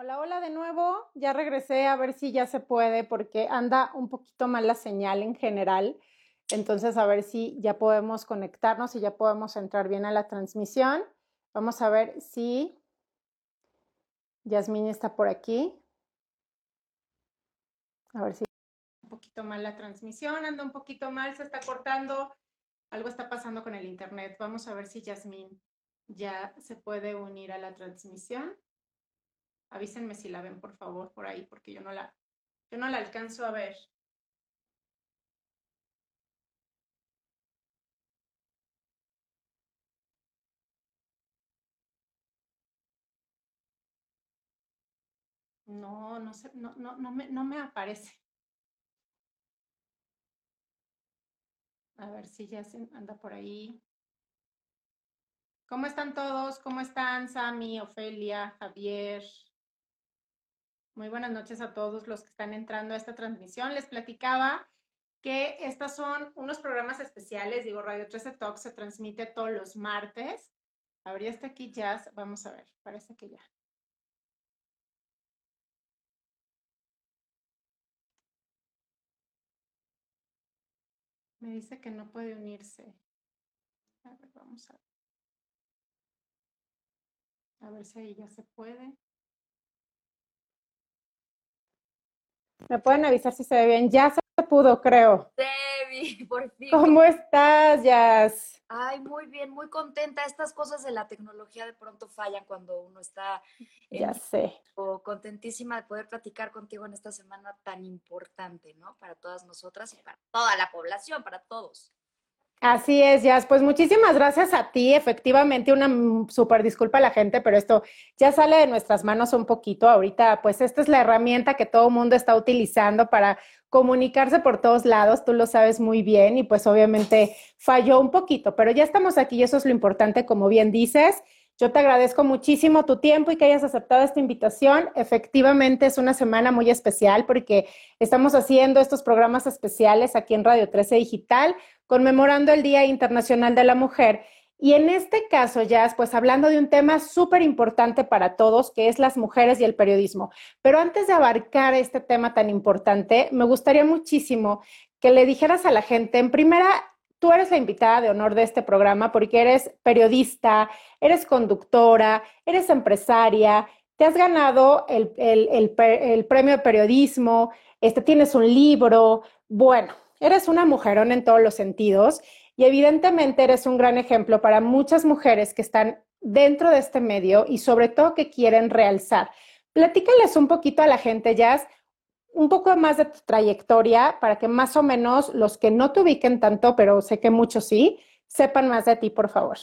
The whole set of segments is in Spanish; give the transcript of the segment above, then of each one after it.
Hola, hola de nuevo. Ya regresé a ver si ya se puede porque anda un poquito mal la señal en general. Entonces, a ver si ya podemos conectarnos y ya podemos entrar bien a la transmisión. Vamos a ver si Yasmín está por aquí. A ver si un poquito mal la transmisión, anda un poquito mal, se está cortando. Algo está pasando con el internet. Vamos a ver si Yasmín ya se puede unir a la transmisión. Avísenme si la ven, por favor, por ahí, porque yo no la, yo no la alcanzo a ver. No, no, sé, no, no, no, me, no me aparece. A ver si ya se anda por ahí. ¿Cómo están todos? ¿Cómo están Sami, Ofelia, Javier? Muy buenas noches a todos los que están entrando a esta transmisión. Les platicaba que estos son unos programas especiales. Digo, Radio 13 Talk se transmite todos los martes. Habría está aquí Jazz. Vamos a ver, parece que ya. Me dice que no puede unirse. A ver, vamos a ver. A ver si ahí ya se puede. Me pueden avisar si se ve bien. Ya se pudo, creo. Debbie, por fin. ¿Cómo estás, Jazz? Ay, muy bien, muy contenta. Estas cosas de la tecnología de pronto fallan cuando uno está. Ya sé. O contentísima de poder platicar contigo en esta semana tan importante, ¿no? Para todas nosotras y para toda la población, para todos. Así es, Jazz. Pues muchísimas gracias a ti. Efectivamente, una súper disculpa a la gente, pero esto ya sale de nuestras manos un poquito. Ahorita, pues esta es la herramienta que todo mundo está utilizando para comunicarse por todos lados. Tú lo sabes muy bien y pues obviamente falló un poquito, pero ya estamos aquí y eso es lo importante, como bien dices. Yo te agradezco muchísimo tu tiempo y que hayas aceptado esta invitación. Efectivamente, es una semana muy especial porque estamos haciendo estos programas especiales aquí en Radio 13 Digital, conmemorando el Día Internacional de la Mujer. Y en este caso, ya, pues hablando de un tema súper importante para todos, que es las mujeres y el periodismo. Pero antes de abarcar este tema tan importante, me gustaría muchísimo que le dijeras a la gente, en primera, tú eres la invitada de honor de este programa porque eres periodista, eres conductora, eres empresaria, te has ganado el, premio de periodismo, este, tienes un libro, bueno, eres una mujerón en todos los sentidos y evidentemente eres un gran ejemplo para muchas mujeres que están dentro de este medio y sobre todo que quieren realzar. Platícales un poquito a la gente, Jazz, un poco más de tu trayectoria para que más o menos los que no te ubiquen tanto, pero sé que muchos sí, sepan más de ti, por favor.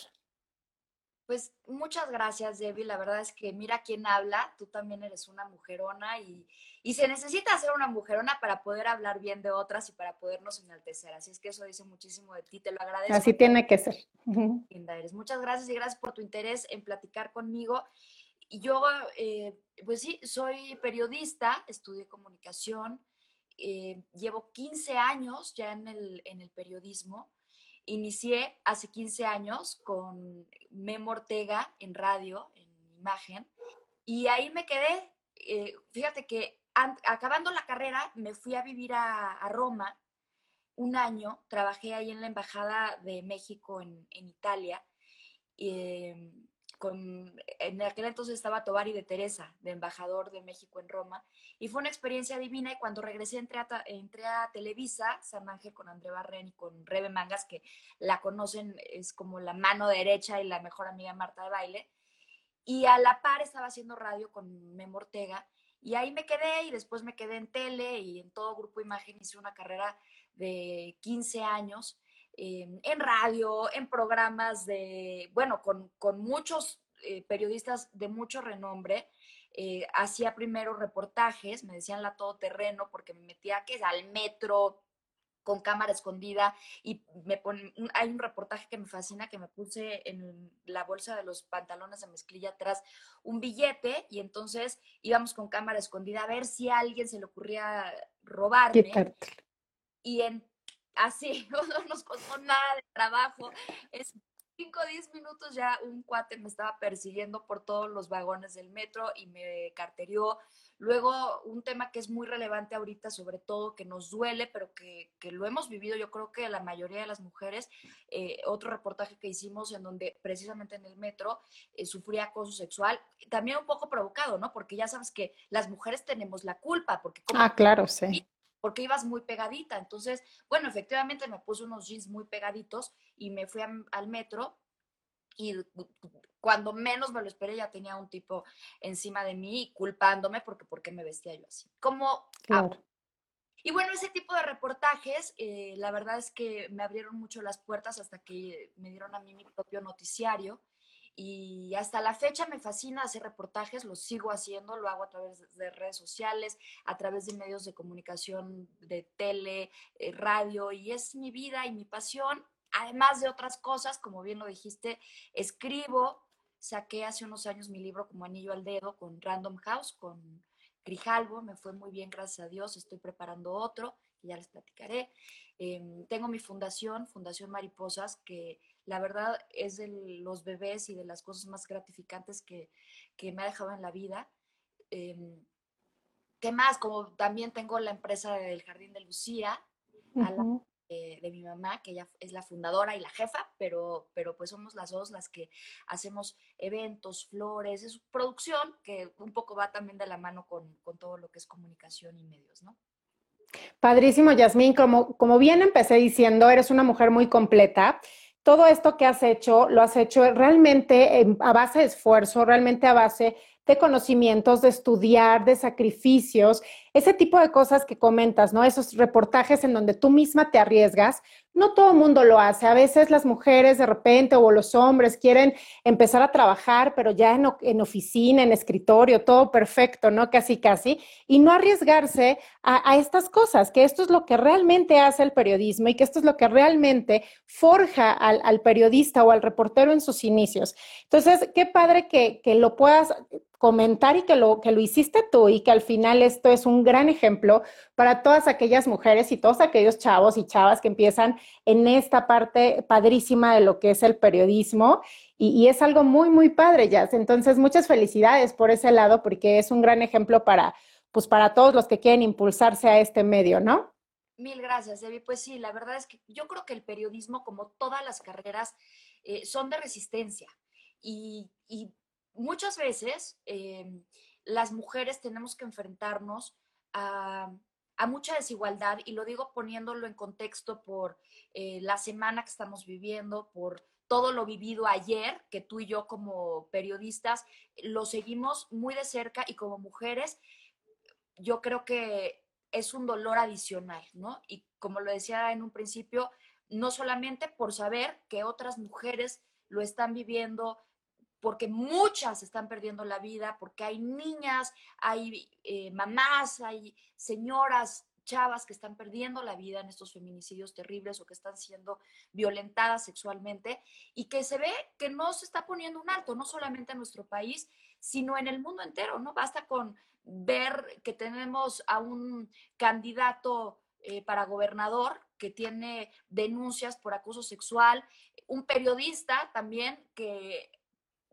Pues muchas gracias, Debbie. La verdad es que mira quién habla, tú también eres una mujerona y, y, se necesita ser una mujerona para poder hablar bien de otras y para podernos enaltecer. Así es que eso dice muchísimo de ti, te lo agradezco. Así tiene que ser. Linda eres. Muchas gracias y gracias por tu interés en platicar conmigo. Y yo, eh, pues sí, soy periodista, estudié comunicación, eh, llevo 15 años ya en el, en el periodismo. Inicié hace 15 años con Memo Ortega en radio, en imagen, y ahí me quedé. Eh, fíjate que acabando la carrera me fui a vivir a, Roma un año, trabajé ahí en la Embajada de México en, en Italia. Eh, en aquel entonces estaba Tovari de Teresa, de embajador de México en Roma, y fue una experiencia divina y cuando regresé entré a, entré a Televisa, San Ángel con André Barren y con Rebe Mangas, que la conocen, es como la mano derecha y la mejor amiga Marta de Baile, y a la par estaba haciendo radio con Memo Ortega, y ahí me quedé y después me quedé en tele y en todo Grupo Imagen hice una carrera de 15 años en radio, en programas de, bueno, con, con muchos eh, periodistas de mucho renombre. Eh, hacía primero reportajes, me decían la todoterreno, porque me metía que es al metro con cámara escondida y me hay un reportaje que me fascina que me puse en la bolsa de los pantalones de mezclilla atrás un billete y entonces íbamos con cámara escondida a ver si a alguien se le ocurría robarme. Y en así, no nos costó nada de trabajo. Es 5 o 10 minutos ya un cuate me estaba persiguiendo por todos los vagones del metro y me carterió. Luego, un tema que es muy relevante ahorita, sobre todo que nos duele, pero que, que lo hemos vivido, yo creo que la mayoría de las mujeres, eh, otro reportaje que hicimos en donde precisamente en el metro eh, sufría acoso sexual, también un poco provocado, ¿no? Porque ya sabes que las mujeres tenemos la culpa, porque... ah, claro, sí porque ibas muy pegadita. Entonces, bueno, efectivamente me puse unos jeans muy pegaditos y me fui al metro y cuando menos me lo esperé ya tenía un tipo encima de mí culpándome porque, porque me vestía yo así. Como... Y bueno, ese tipo de reportajes, eh, la verdad es que me abrieron mucho las puertas hasta que me dieron a mí mi propio noticiario y hasta la fecha me fascina hacer reportajes, lo sigo haciendo, lo hago a través de redes sociales, a través de medios de comunicación, de tele, eh, radio, y es mi vida y mi pasión, además de otras cosas, como bien lo dijiste, escribo, saqué hace unos años mi libro como anillo al dedo con Random House, con Grijalvo, me fue muy bien, gracias a Dios, estoy preparando otro, ya les platicaré. Em, tengo mi fundación, Fundación Mariposas, que la verdad es de los bebés y de las cosas más gratificantes que, me ha dejado en la vida. Em, ¿Qué más? Como también tengo la empresa del Jardín de Lucía, de mi mamá, que ella es la fundadora y la jefa, pero, pero pues somos las dos las que hacemos eventos, flores, es producción que un poco va también de la mano con, con todo lo que es comunicación y medios, ¿no? Padrísimo, Yasmín. Como, como bien empecé diciendo, eres una mujer muy completa. Todo esto que has hecho, lo has hecho realmente a base de esfuerzo, realmente a base de conocimientos, de estudiar, de sacrificios, ese tipo de cosas que comentas, ¿no? Esos reportajes en donde tú misma te arriesgas, no todo el mundo lo hace. A veces las mujeres de repente o los hombres quieren empezar a trabajar, pero ya en, en oficina, en escritorio, todo perfecto, ¿no? Casi, casi, y no arriesgarse a, estas cosas, que esto es lo que realmente hace el periodismo y que esto es lo que realmente forja al, periodista o al reportero en sus inicios. Entonces, qué padre que, que lo puedas comentar y que lo, que lo hiciste tú y que al final esto es un gran ejemplo para todas aquellas mujeres y todos aquellos chavos y chavas que empiezan en esta parte padrísima de lo que es el periodismo y, es algo muy, muy padre, Jazz. Entonces, muchas felicidades por ese lado porque es un gran ejemplo para, pues, para todos los que quieren impulsarse a este medio, ¿no? Mil gracias, Debbie. Pues sí, la verdad es que yo creo que el periodismo, como todas las carreras, eh, son de resistencia. Y, muchas veces em, las mujeres tenemos que enfrentarnos a, mucha desigualdad y lo digo poniéndolo en contexto por eh, la semana que estamos viviendo, por todo lo vivido ayer, que tú y yo como periodistas lo seguimos muy de cerca y como mujeres, yo creo que es un dolor adicional, ¿no? Y como lo decía en un principio, no solamente por saber que otras mujeres lo están viviendo, porque muchas están perdiendo la vida, porque hay niñas, hay eh, mamás, hay señoras, chavas que están perdiendo la vida en estos feminicidios terribles o que están siendo violentadas sexualmente y que se ve que no se está poniendo un alto, no solamente en nuestro país, sino en el mundo entero, ¿no? Basta con ver que tenemos a un candidato eh, para gobernador que tiene denuncias por acoso sexual, un periodista también que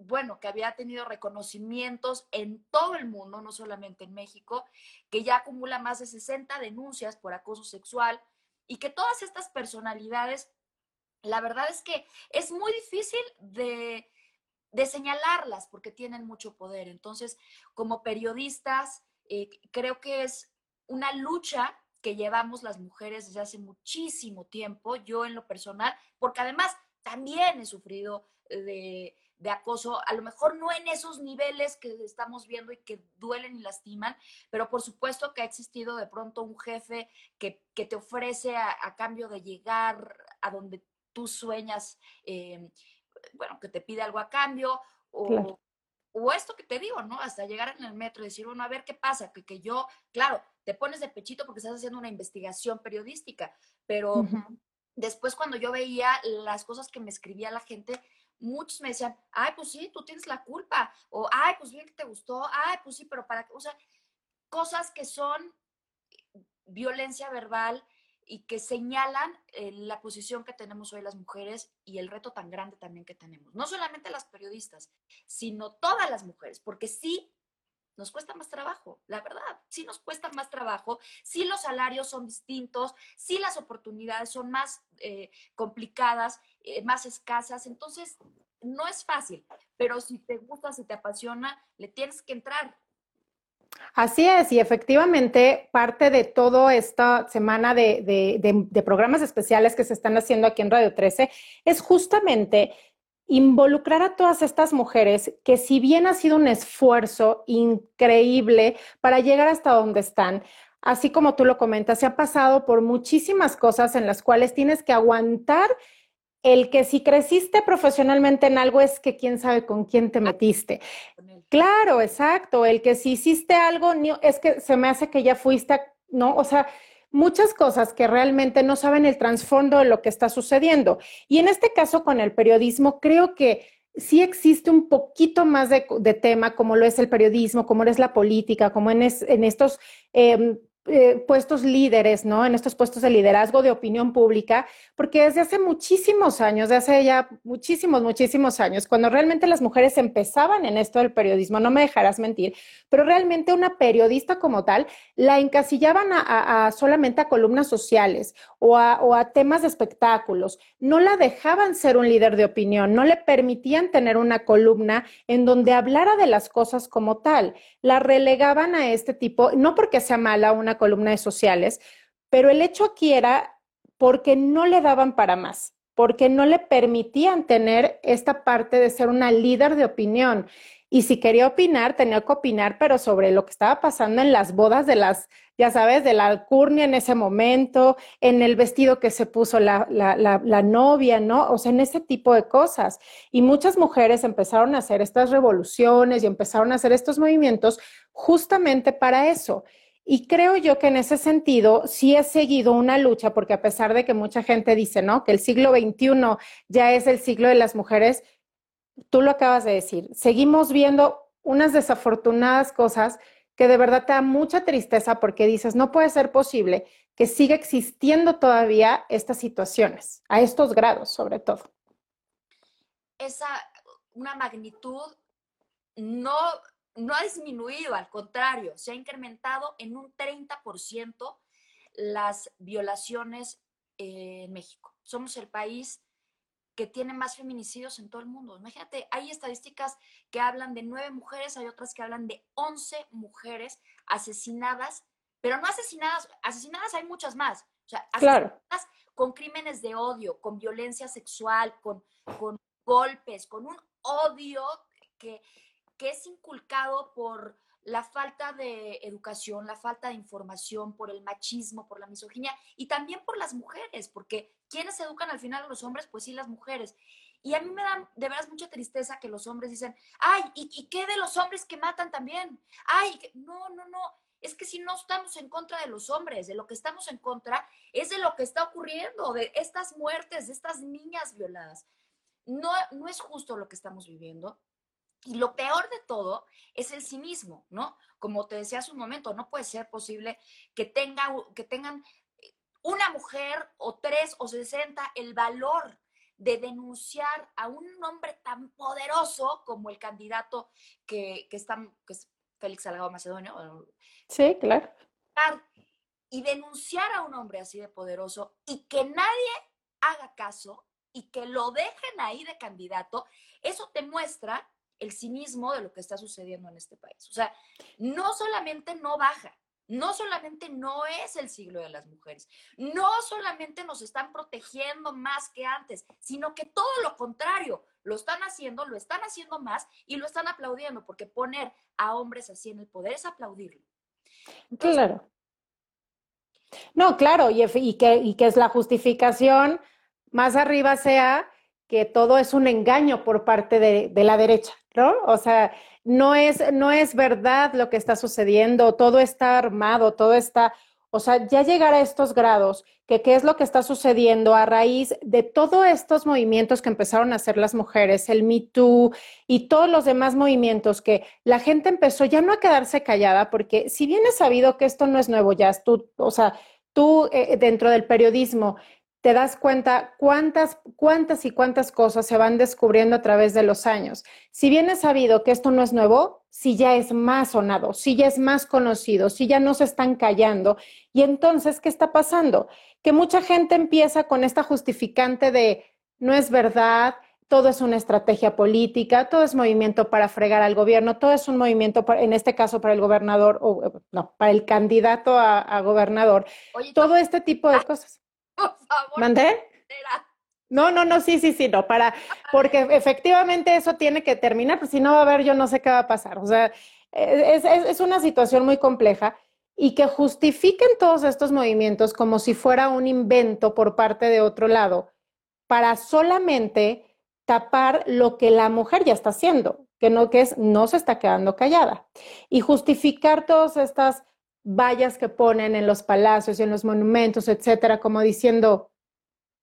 bueno, que había tenido reconocimientos en todo el mundo, no solamente en México, que ya acumula más de 60 denuncias por acoso sexual y que todas estas personalidades, la verdad es que es muy difícil de, señalarlas porque tienen mucho poder. Entonces, como periodistas, eh, creo que es una lucha que llevamos las mujeres desde hace muchísimo tiempo, yo en lo personal, porque además también he sufrido de de acoso, a lo mejor no en esos niveles que estamos viendo y que duelen y lastiman, pero por supuesto que ha existido de pronto un jefe que, te ofrece a, cambio de llegar a donde tú sueñas, eh, bueno, que te pide algo a cambio, o, o, esto que te digo, ¿no? Hasta llegar en el metro y decir, bueno, a ver qué pasa, que, que yo, claro, te pones de pechito porque estás haciendo una investigación periodística, pero... Después cuando yo veía las cosas que me escribía la gente, muchos me decían, ay, pues sí, tú tienes la culpa, o ay, pues bien que te gustó, ay, pues sí, pero para qué, o sea, cosas que son violencia verbal y que señalan eh, la posición que tenemos hoy las mujeres y el reto tan grande también que tenemos. No solamente las periodistas, sino todas las mujeres, porque sí nos cuesta más trabajo, la verdad, sí nos cuesta más trabajo, sí los salarios son distintos, sí las oportunidades son más eh, complicadas, eh, más escasas, entonces no es fácil, pero si te gusta, si te apasiona, le tienes que entrar. Así es, y efectivamente parte de toda esta semana de, de, programas especiales que se están haciendo aquí en Radio 13 es justamente involucrar a todas estas mujeres que si bien ha sido un esfuerzo increíble para llegar hasta donde están, así como tú lo comentas, se ha pasado por muchísimas cosas en las cuales tienes que aguantar el que si creciste profesionalmente en algo es que quién sabe con quién te metiste. Claro, exacto. El que si hiciste algo, es que se me hace que ya fuiste, ¿no? O sea, muchas cosas que realmente no saben el trasfondo de lo que está sucediendo. Y en este caso con el periodismo, creo que sí existe un poquito más de, tema, como lo es el periodismo, como es la política, como en, en estos em, eh, puestos líderes, ¿no? En estos puestos de liderazgo de opinión pública, porque desde hace muchísimos años, desde hace ya muchísimos, muchísimos años, cuando realmente las mujeres empezaban en esto del periodismo, no me dejarás mentir, pero realmente una periodista como tal la encasillaban a, solamente a columnas sociales o a, o a temas de espectáculos, no la dejaban ser un líder de opinión, no le permitían tener una columna en donde hablara de las cosas como tal, la relegaban a este tipo, no porque sea mala una columna de sociales, pero el hecho aquí era porque no le daban para más, porque no le permitían tener esta parte de ser una líder de opinión. Y si quería opinar, tenía que opinar, pero sobre lo que estaba pasando en las bodas de las, ya sabes, de la alcurnia en ese momento, en el vestido que se puso la, la, la, novia, ¿no? O sea, en ese tipo de cosas. Y muchas mujeres empezaron a hacer estas revoluciones y empezaron a hacer estos movimientos justamente para eso. Y creo yo que en ese sentido sí he seguido una lucha, porque a pesar de que mucha gente dice, ¿no? Que el siglo XXI ya es el siglo de las mujeres, tú lo acabas de decir, seguimos viendo unas desafortunadas cosas que de verdad te da mucha tristeza porque dices, no puede ser posible que siga existiendo todavía estas situaciones, a estos grados sobre todo. Esa, una magnitud no no ha disminuido, al contrario, se ha incrementado en un 30% las violaciones en México. Somos el país que tiene más feminicidios en todo el mundo. Imagínate, hay estadísticas que hablan de nueve mujeres, hay otras que hablan de once mujeres asesinadas, pero no asesinadas, asesinadas hay muchas más. O sea, asesinadas con crímenes de odio, con violencia sexual, con, con golpes, con un odio que, que es inculcado por la falta de educación, la falta de información, por el machismo, por la misoginia y también por las mujeres, porque ¿quiénes educan al final a los hombres? Pues sí, las mujeres. Y a mí me da de veras mucha tristeza que los hombres dicen, ay, ¿y, qué de los hombres que matan también? Ay, no, no, no. Es que si no estamos en contra de los hombres, de lo que estamos en contra es de lo que está ocurriendo, de estas muertes, de estas niñas violadas. No, no es justo lo que estamos viviendo. Y lo peor de todo es el cinismo, ¿no? Como te decía hace un momento, no puede ser posible que, tenga, que tengan eh, una mujer o tres o sesenta el valor de denunciar a un hombre tan poderoso como el candidato que, que, está, que es Félix Salgado Macedonio. Sí, claro. Y denunciar a un hombre así de poderoso y que nadie haga caso y que lo dejen ahí de candidato, eso te muestra el cinismo de lo que está sucediendo en este país. O sea, no solamente no baja, no solamente no es el siglo de las mujeres, no solamente nos están protegiendo más que antes, sino que todo lo contrario, lo están haciendo, lo están haciendo más y lo están aplaudiendo, porque poner a hombres así en el poder es aplaudirlo. claro. No, claro, y, que, y que es la justificación más arriba sea que todo es un engaño por parte de, la derecha. ¿no? O sea, no es, no es verdad lo que está sucediendo, todo está armado, todo está, o sea, ya llegar a estos grados, que qué es lo que está sucediendo a raíz de todos estos movimientos que empezaron a hacer las mujeres, el Me Too y todos los demás movimientos que la gente empezó ya no a quedarse callada, porque si bien es sabido que esto no es nuevo, ya tú, o sea, tú eh, dentro del periodismo te das cuenta cuántas, cuántas y cuántas cosas se van descubriendo a través de los años. Si bien es sabido que esto no es nuevo, si ya es más sonado, si ya es más conocido, si ya no se están callando. Y entonces, ¿qué está pasando? Que mucha gente empieza con esta justificante de no es verdad, todo es una estrategia política, todo es movimiento para fregar al gobierno, todo es un movimiento, en este caso, para el gobernador, o no, para el candidato a, gobernador. todo este tipo de cosas. Por favor. ¿Mandé? No, no, no, sí, sí, sí, no, para, porque efectivamente eso tiene que terminar, pues si no va a haber, yo no sé qué va a pasar. O sea, es, es una situación muy compleja y que justifiquen todos estos movimientos como si fuera un invento por parte de otro lado para solamente tapar lo que la mujer ya está haciendo, que no que es no se está quedando callada y justificar todas estas vallas que ponen en los palacios y en los monumentos, etcétera, como diciendo,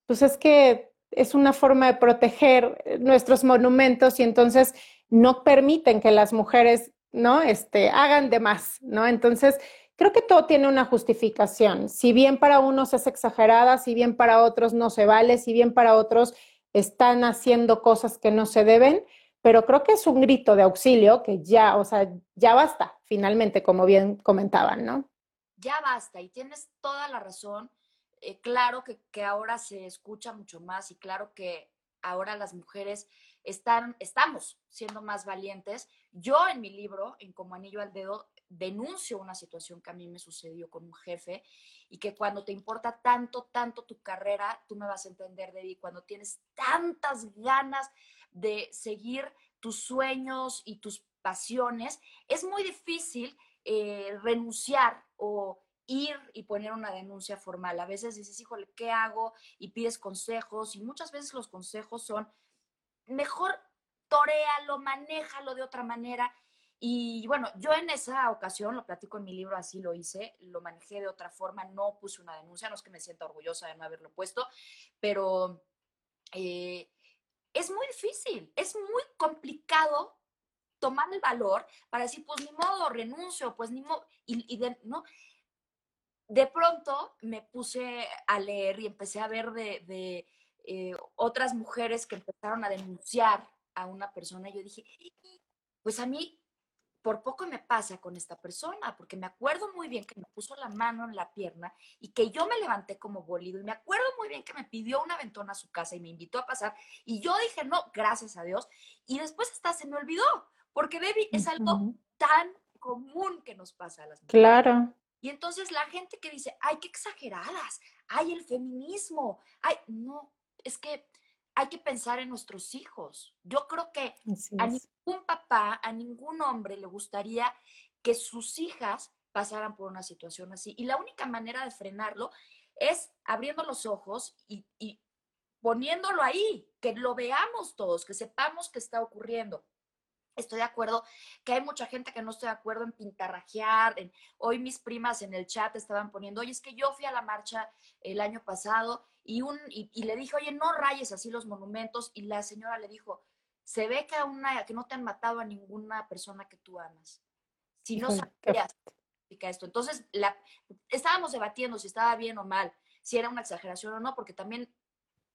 pues es que es una forma de proteger nuestros monumentos y entonces no permiten que las mujeres, ¿no? Este, hagan de más, ¿no? Entonces, creo que todo tiene una justificación. Si bien para unos es exagerada, si bien para otros no se vale, si bien para otros están haciendo cosas que no se deben, pero creo que es un grito de auxilio que ya, o sea, ya basta, finalmente, como bien comentaban, ¿no? Ya basta, y tienes toda la razón. Eh, claro que, que, ahora se escucha mucho más y claro que ahora las mujeres están, estamos siendo más valientes. Yo en mi libro, en Como Anillo al Dedo, denuncio una situación que a mí me sucedió con un jefe y que cuando te importa tanto, tanto tu carrera, tú me vas a entender, Debbie, cuando tienes tantas ganas de seguir tus sueños y tus pasiones, es muy difícil eh, renunciar o ir y poner una denuncia formal. A veces dices, híjole, ¿qué hago? Y pides consejos y muchas veces los consejos son, mejor toréalo, manéjalo de otra manera y bueno, yo en esa ocasión, lo platico en mi libro, así lo hice, lo manejé de otra forma, no puse una denuncia, no es que me sienta orgullosa de no haberlo puesto, pero eh, es muy difícil, es muy complicado tomar el valor para decir, pues ni modo, renuncio, pues ni modo, y, de, ¿no? De pronto me puse a leer y empecé a ver de, eh, otras mujeres que empezaron a denunciar a una persona yo dije, pues a mí por poco me pasa con esta persona, porque me acuerdo muy bien que me puso la mano en la pierna y que yo me levanté como bolido y me acuerdo muy bien que me pidió una ventona a su casa y me invitó a pasar y yo dije, no, gracias a Dios. Y después hasta se me olvidó, porque Debbie es algo tan común que nos pasa a las mujeres. Claro. Y entonces la gente que dice, ay, qué exageradas, ay, el feminismo, ay, no, es que hay que pensar en nuestros hijos. Yo creo que a ningún papá, a ningún hombre le gustaría que sus hijas pasaran por una situación así. Y la única manera de frenarlo es abriendo los ojos y, y poniéndolo ahí, que lo veamos todos, que sepamos qué está ocurriendo. Estoy de acuerdo que hay mucha gente que no estoy de acuerdo en pintarrajear. En, hoy mis primas en el chat estaban poniendo, oye, es que yo fui a la marcha el año pasado y, un, y, le dije, oye, no rayes así los monumentos. Y la señora le dijo, se ve que, una, que no te han matado a ninguna persona que tú amas. Si no sabías esto. Entonces, la, estábamos debatiendo si estaba bien o mal, si era una exageración o no, porque también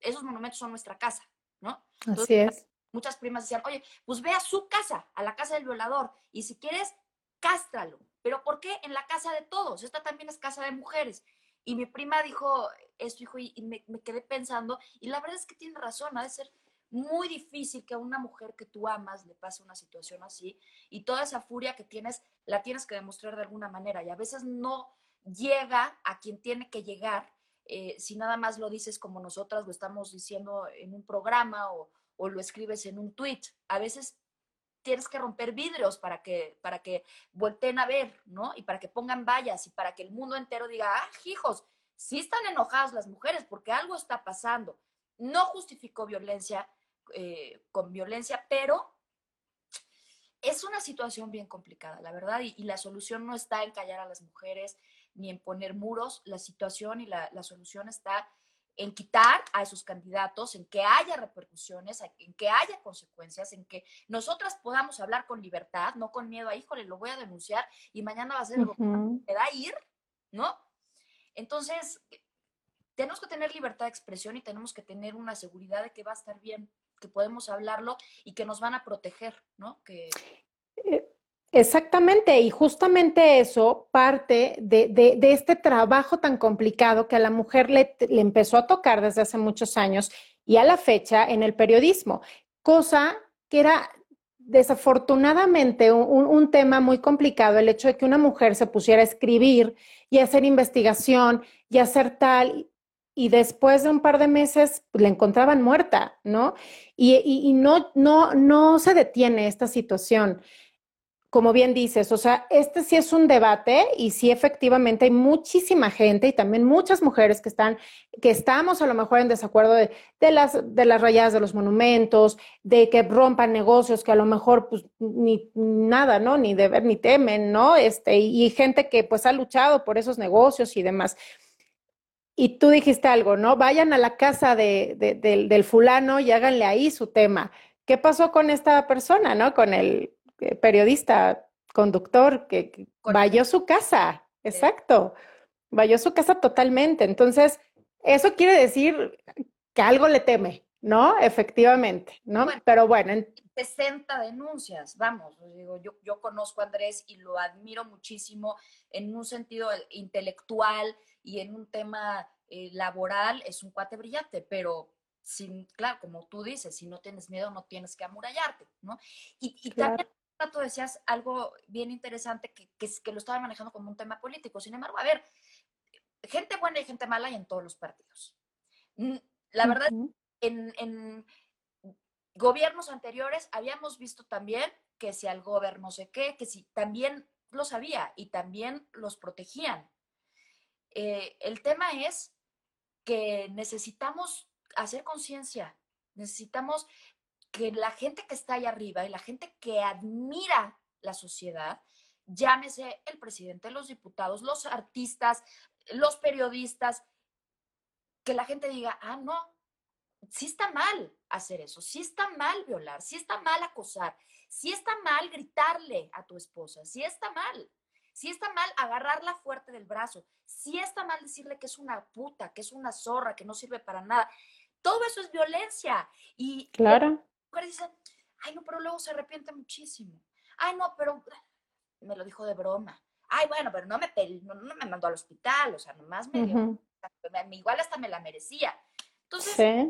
esos monumentos son nuestra casa, ¿no? así es muchas primas decían, oye, pues ve a su casa, a la casa del violador, y si quieres, cástralo. Pero ¿por qué en la casa de todos? Esta también es casa de mujeres. Y mi prima dijo esto, hijo, y me, quedé pensando, y la verdad es que tiene razón, ha de ser muy difícil que a una mujer que tú amas le pase una situación así, y toda esa furia que tienes, la tienes que demostrar de alguna manera, y a veces no llega a quien tiene que llegar, eh, si nada más lo dices como nosotras lo estamos diciendo en un programa o, o lo escribes en un tweet. A veces tienes que romper vidrios para que, para que volteen a ver, ¿no? Y para que pongan vallas y para que el mundo entero diga, ah, hijos, sí están enojadas las mujeres porque algo está pasando. No justificó violencia eh, con violencia, pero es una situación bien complicada, la verdad, y, la solución no está en callar a las mujeres ni en poner muros, la situación y la, la solución está en quitar a esos candidatos, en que haya repercusiones, en que haya consecuencias, en que nosotras podamos hablar con libertad, no con miedo a, híjole, lo voy a denunciar y mañana va a ser algo que me da ir, ¿no? Entonces, tenemos que tener libertad de expresión y tenemos que tener una seguridad de que va a estar bien, que podemos hablarlo y que nos van a proteger, ¿no? Eh, exactamente, y justamente eso parte de, este trabajo tan complicado que a la mujer le, le empezó a tocar desde hace muchos años y a la fecha en el periodismo, cosa que era desafortunadamente un, tema muy complicado, el hecho de que una mujer se pusiera a escribir y hacer investigación y hacer tal, y después de un par de meses pues, la encontraban muerta, ¿no? Y, y, no, no, no se detiene esta situación como bien dices, o sea, este sí es un debate y sí efectivamente hay muchísima gente y también muchas mujeres que están, que estamos a lo mejor en desacuerdo de, las, de las rayadas de los monumentos, de que rompan negocios que a lo mejor pues ni nada, ¿no? Ni deber ni temen, ¿no? Este, y, gente que pues ha luchado por esos negocios y demás. Y tú dijiste algo, ¿no? Vayan a la casa de, del fulano y háganle ahí su tema. ¿Qué pasó con esta persona, ¿no? Con el periodista, conductor, que, a su casa, exacto, a su casa totalmente. Entonces, eso quiere decir que algo le teme, ¿no? Efectivamente, ¿no? Pero bueno. En... 60 denuncias, vamos, digo, yo, yo conozco a Andrés y lo admiro muchísimo en un sentido intelectual y en un tema eh, laboral, es un cuate brillante, pero sin, claro, como tú dices, si no tienes miedo, no tienes que amurallarte, ¿no? Y, y también tú decías algo bien interesante que, que, lo estaba manejando como un tema político. Sin embargo, a ver, gente buena y gente mala hay en todos los partidos. La verdad, en, en, gobiernos anteriores habíamos visto también que si al gobierno no sé qué, que si también lo sabía y también los protegían. Eh, el tema es que necesitamos hacer conciencia, necesitamos que la gente que está ahí arriba y la gente que admira la sociedad, llámese el presidente, los diputados, los artistas, los periodistas, que la gente diga, ah, no, sí está mal hacer eso, sí está mal violar, sí está mal acosar, sí está mal gritarle a tu esposa, sí está mal. Sí está mal agarrarla fuerte del brazo, sí está mal decirle que es una puta, que es una zorra, que no sirve para nada. Todo eso es violencia. Y claro mujeres dicen, ay, no, pero luego se arrepiente muchísimo. Ay, no, pero me lo dijo de broma. Ay, bueno, pero no me, no, me mandó al hospital, o sea, nomás me dio, igual hasta me la merecía. Entonces,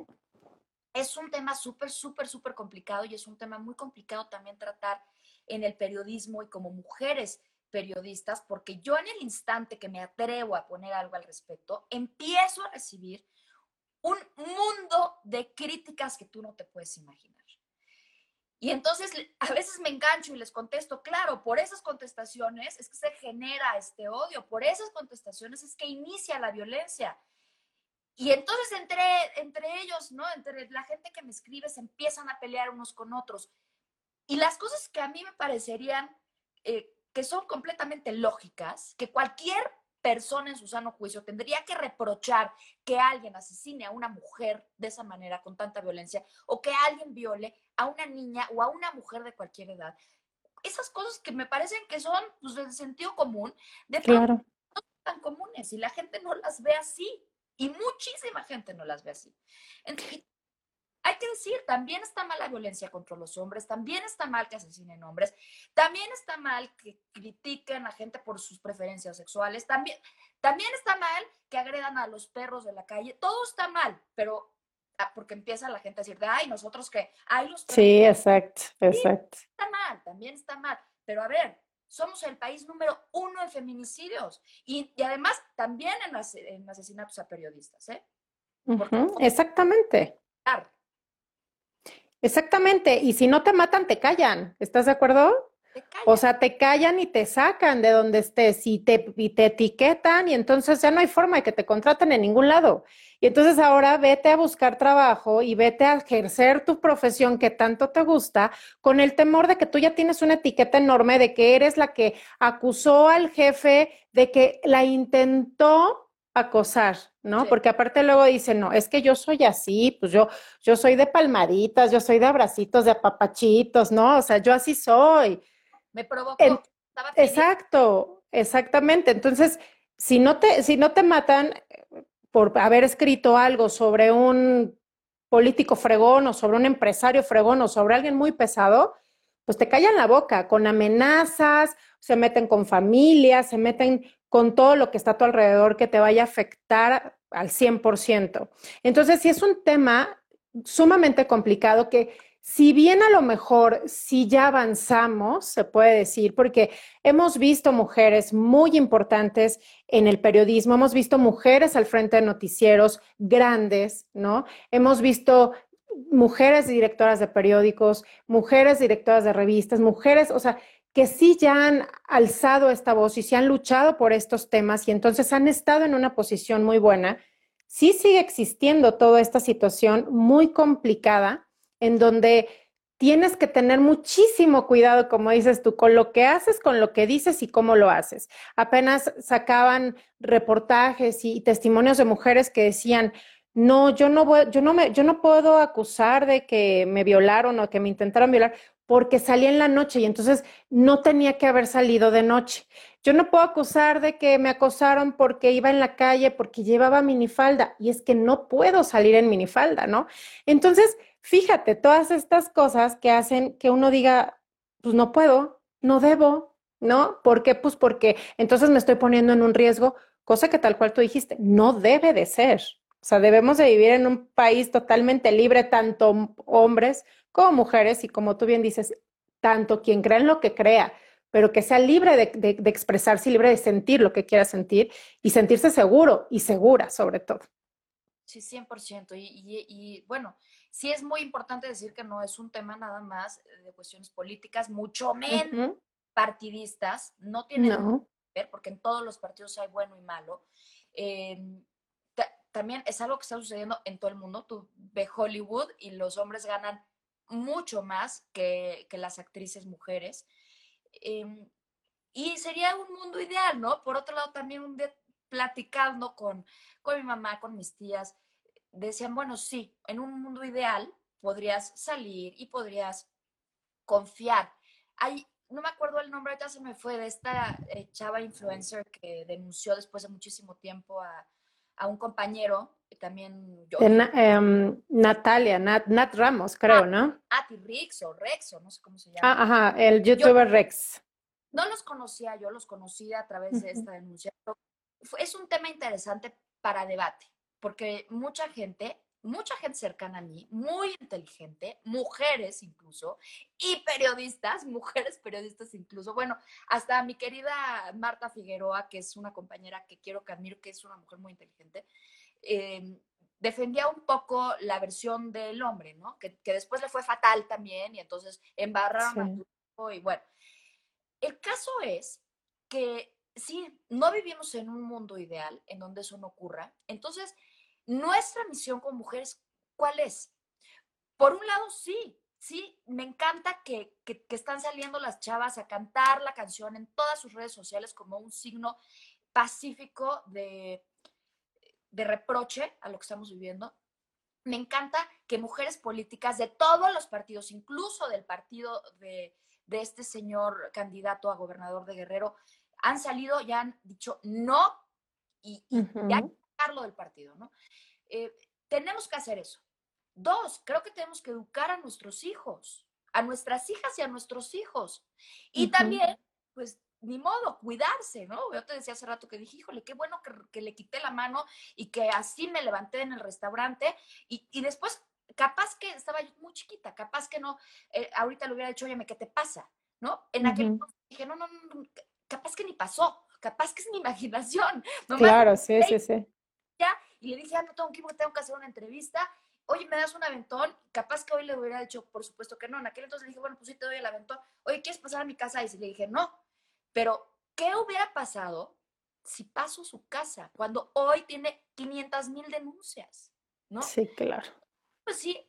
es un tema súper, súper, súper complicado y es un tema muy complicado también tratar en el periodismo y como mujeres periodistas, porque yo en el instante que me atrevo a poner algo al respecto, empiezo a recibir un mundo de críticas que tú no te puedes imaginar. Y entonces a veces me engancho y les contesto, claro, por esas contestaciones es que se genera este odio, por esas contestaciones es que inicia la violencia. Y entonces entre, entre ellos, ¿no? Entre la gente que me escribe se empiezan a pelear unos con otros. Y las cosas que a mí me parecerían eh, que son completamente lógicas, que cualquier persona en su sano juicio tendría que reprochar que alguien asesine a una mujer de esa manera, con tanta violencia, o que alguien viole a una niña o a una mujer de cualquier edad. Esas cosas que me parecen que son pues, del sentido común, de pronto no son tan comunes y la gente no las ve así. Y muchísima gente no las ve así. Entonces, hay que decir, también está mal la violencia contra los hombres, también está mal que asesinen hombres, también está mal que critiquen a gente por sus preferencias sexuales, también, también está mal que agredan a los perros de la calle, todo está mal, pero ah, porque empieza la gente a decir, ay, nosotros que, hay los Sí, exacto, exacto. está mal, también está mal, pero a ver, somos el país número uno en feminicidios y, además también en, asesinatos a periodistas, ¿eh? exactamente. Exactamente, y si no te matan, te callan, ¿estás de acuerdo? O sea, te callan y te sacan de donde estés y te, y te etiquetan y entonces ya no hay forma de que te contraten en ningún lado. Y entonces ahora vete a buscar trabajo y vete a ejercer tu profesión que tanto te gusta con el temor de que tú ya tienes una etiqueta enorme de que eres la que acusó al jefe de que la intentó acosar, ¿no? Porque aparte luego dicen, no, es que yo soy así, pues yo, yo soy de palmaditas, yo soy de abracitos, de apapachitos, ¿no? O sea, yo así soy. Me provocó. exacto, exactamente. Entonces, si no te, si no te matan por haber escrito algo sobre un político fregón o sobre un empresario fregón o sobre alguien muy pesado, pues te callan la boca con amenazas, se meten con familias, se meten con todo lo que está a tu alrededor que te vaya a afectar al 100%. Entonces, sí es un tema sumamente complicado que si bien a lo mejor si ya avanzamos, se puede decir, porque hemos visto mujeres muy importantes en el periodismo, hemos visto mujeres al frente de noticieros grandes, ¿no? Hemos visto mujeres directoras de periódicos, mujeres directoras de revistas, mujeres, o sea, que sí ya han alzado esta voz y se han luchado por estos temas y entonces han estado en una posición muy buena. Sí sigue existiendo toda esta situación muy complicada en donde tienes que tener muchísimo cuidado, como dices tú, con lo que haces, con lo que dices y cómo lo haces. Apenas sacaban reportajes y testimonios de mujeres que decían, no, yo no voy, yo no me, yo no puedo acusar de que me violaron o que me intentaron violar porque salí en la noche y entonces no tenía que haber salido de noche. Yo no puedo acusar de que me acosaron porque iba en la calle, porque llevaba minifalda y es que no puedo salir en minifalda, ¿no? Entonces, Fíjate, todas estas cosas que hacen que uno diga, pues no puedo, no debo, ¿no? ¿Por qué? Pues porque entonces me estoy poniendo en un riesgo, cosa que tal cual tú dijiste, no debe de ser. O sea, debemos de vivir en un país totalmente libre, tanto hombres como mujeres, y como tú bien dices, tanto quien crea en lo que crea, pero que sea libre de, de expresarse, libre de sentir lo que quiera sentir y sentirse seguro y segura sobre todo. Sí, 100%. Y, y, y, bueno, sí es muy importante decir que no es un tema nada más de cuestiones políticas, mucho menos partidistas. No tiene nada que ver, porque en todos los partidos hay bueno y malo. Em, también es algo que está sucediendo en todo el mundo. Tú ves Hollywood y los hombres ganan mucho más que, que las actrices mujeres. Em, y sería un mundo ideal, ¿no? Por otro lado, también un día platicando con con mi mamá, con mis tías, decían, bueno, sí, en un mundo ideal podrías salir y podrías confiar. Hay, no me acuerdo el nombre, ahorita se me fue, de esta eh, chava influencer que denunció después de muchísimo tiempo a, un compañero, también yo. Em, Natalia, Nat, Ramos, creo, ¿no? Ah, Rex o Rex, o no sé cómo se llama. Ah, ajá, el youtuber Rex. No los conocía, yo los conocía a través de esta denuncia. Es un tema interesante para debate, porque mucha gente, mucha gente cercana a mí, muy inteligente, mujeres incluso, y periodistas, mujeres periodistas incluso, bueno, hasta mi querida Marta Figueroa, que es una compañera que quiero que admiro, que es una mujer muy inteligente, em, defendía un poco la versión del hombre, ¿no? Que, después le fue fatal también y entonces embarraron a y bueno. El caso es que sí, no vivimos en un mundo ideal en donde eso no ocurra. Entonces, nuestra misión como mujeres, ¿cuál es? Por un lado, sí, sí, me encanta que, que, están saliendo las chavas a cantar la canción en todas sus redes sociales como un signo pacífico de, de reproche a lo que estamos viviendo. Me encanta que mujeres políticas de todos los partidos, incluso del partido de, de este señor candidato a gobernador de Guerrero, han salido y han dicho no y, y ya del partido, ¿no? Eh, tenemos que hacer eso. Dos, creo que tenemos que educar a nuestros hijos, a nuestras hijas y a nuestros hijos. Y también, pues, ni modo, cuidarse, ¿no? Yo te decía hace rato que dije, híjole, qué bueno que, le quité la mano y que así me levanté en el restaurante y, y después, capaz que estaba yo muy chiquita, capaz que no, eh, ahorita le hubiera dicho, oye, ¿qué te pasa? ¿No? En aquel momento dije, no, no, no, capaz que ni pasó, capaz que es mi imaginación. claro, sí, sí, sí. Ya, y le dije, ah, no tengo que ir tengo que hacer una entrevista. Oye, ¿me das un aventón? Capaz que hoy le hubiera dicho, por supuesto que no. En aquel entonces le dije, bueno, pues sí te doy el aventón. Oye, ¿quieres pasar a mi casa? Y le dije, no. Pero, ¿qué hubiera pasado si paso su casa cuando hoy tiene 500 mil denuncias? ¿No? Sí, claro. Pues sí,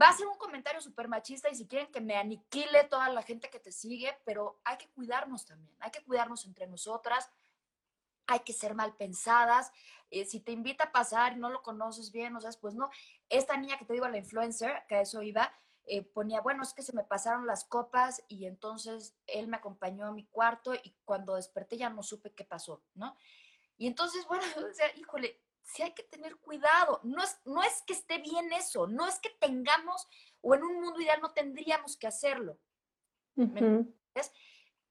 va a ser un comentario súper machista y si quieren que me aniquile toda la gente que te sigue, pero hay que cuidarnos también, hay que cuidarnos entre nosotras, hay que ser mal pensadas. Eh, si te invita a pasar y no lo conoces bien, o sea, pues no. Esta niña que te digo, la influencer, que a eso iba, eh, ponía, bueno, es que se me pasaron las copas y entonces él me acompañó a mi cuarto y cuando desperté ya no supe qué pasó, ¿no? Y entonces, bueno, yo decía, híjole, sí hay que tener cuidado. No es, no es que esté bien eso, no es que tengamos, o en un mundo ideal no tendríamos que hacerlo.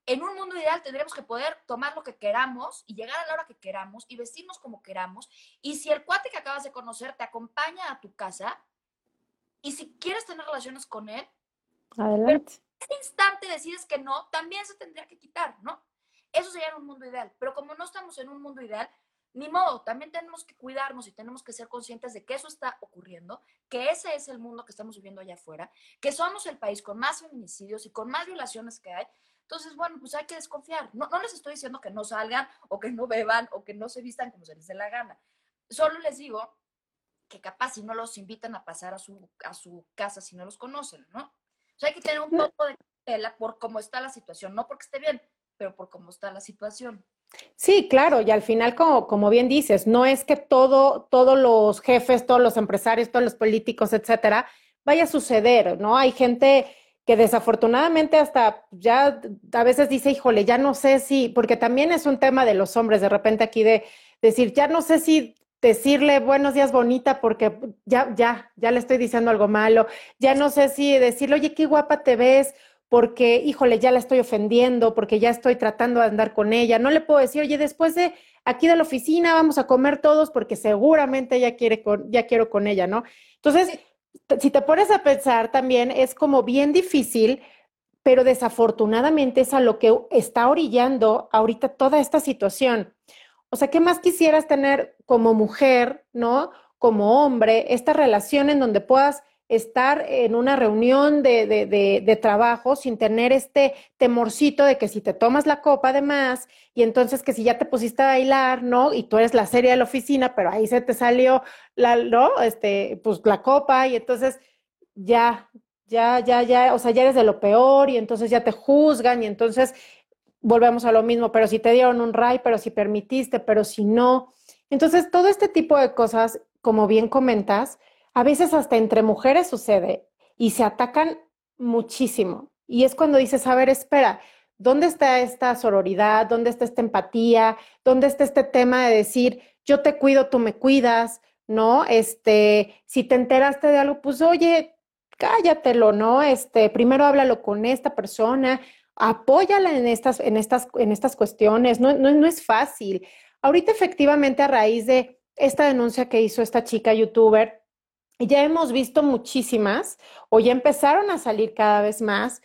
En un mundo ideal tendríamos que poder tomar lo que queramos y llegar a la hora que queramos y vestirnos como queramos. Y si el cuate que acabas de conocer te acompaña a tu casa y si quieres tener relaciones con él, Adelante. en ese instante decides que no, también se tendría que quitar, ¿no? Eso sería en un mundo ideal. Pero como no estamos en un mundo ideal, ni modo, también tenemos que cuidarnos y tenemos que ser conscientes de que eso está ocurriendo, que ese es el mundo que estamos viviendo allá afuera, que somos el país con más feminicidios y con más violaciones que hay. Entonces, bueno, pues hay que desconfiar. No, no les estoy diciendo que no salgan o que no beban o que no se vistan como se les dé la gana. Solo les digo que capaz si no los invitan a pasar a su, a su casa si no los conocen, ¿no? O sea, hay que tener un poco de tela por cómo está la situación, no porque esté bien, pero por cómo está la situación. Sí, claro, y al final, como, como bien dices, no es que todo, todos los jefes, todos los empresarios, todos los políticos, etcétera, vaya a suceder, ¿no? Hay gente que desafortunadamente hasta ya a veces dice, híjole, ya no sé si, porque también es un tema de los hombres, de repente aquí de decir, ya no sé si decirle buenos días bonita porque ya, ya, ya le estoy diciendo algo malo, ya no sé si decirle, oye, qué guapa te ves, porque, híjole, ya la estoy ofendiendo, porque ya estoy tratando de andar con ella. No le puedo decir, oye, después de aquí de la oficina vamos a comer todos porque seguramente ella quiere con, ya quiero con ella, ¿no? Entonces, si te pones a pensar también, es como bien difícil, pero desafortunadamente es a lo que está orillando ahorita toda esta situación. O sea, ¿qué más quisieras tener como mujer, ¿no? Como hombre, esta relación en donde puedas estar en una reunión de, de, trabajo sin tener este temorcito de que si te tomas la copa además y entonces que si ya te pusiste a bailar, ¿no? Y tú eres la serie de la oficina, pero ahí se te salió la, ¿no? Este, pues la copa y entonces ya, ya, ya, ya, o sea, ya eres de lo peor y entonces ya te juzgan y entonces volvemos a lo mismo, pero si te dieron un ray, pero si permitiste, pero si no. Entonces, todo este tipo de cosas, como bien comentas, a veces hasta entre mujeres sucede y se atacan muchísimo. Y es cuando dices, a ver, espera, ¿dónde está esta sororidad? ¿Dónde está esta empatía? ¿Dónde está este tema de decir, yo te cuido, tú me cuidas? ¿No? Este, si te enteraste de algo, pues oye, cállatelo, ¿no? Este, primero háblalo con esta persona, apóyala en estas, en estas, en estas cuestiones, no, no, no es fácil. Ahorita efectivamente a raíz de esta denuncia que hizo esta chica youtuber, ya hemos visto muchísimas o ya empezaron a salir cada vez más,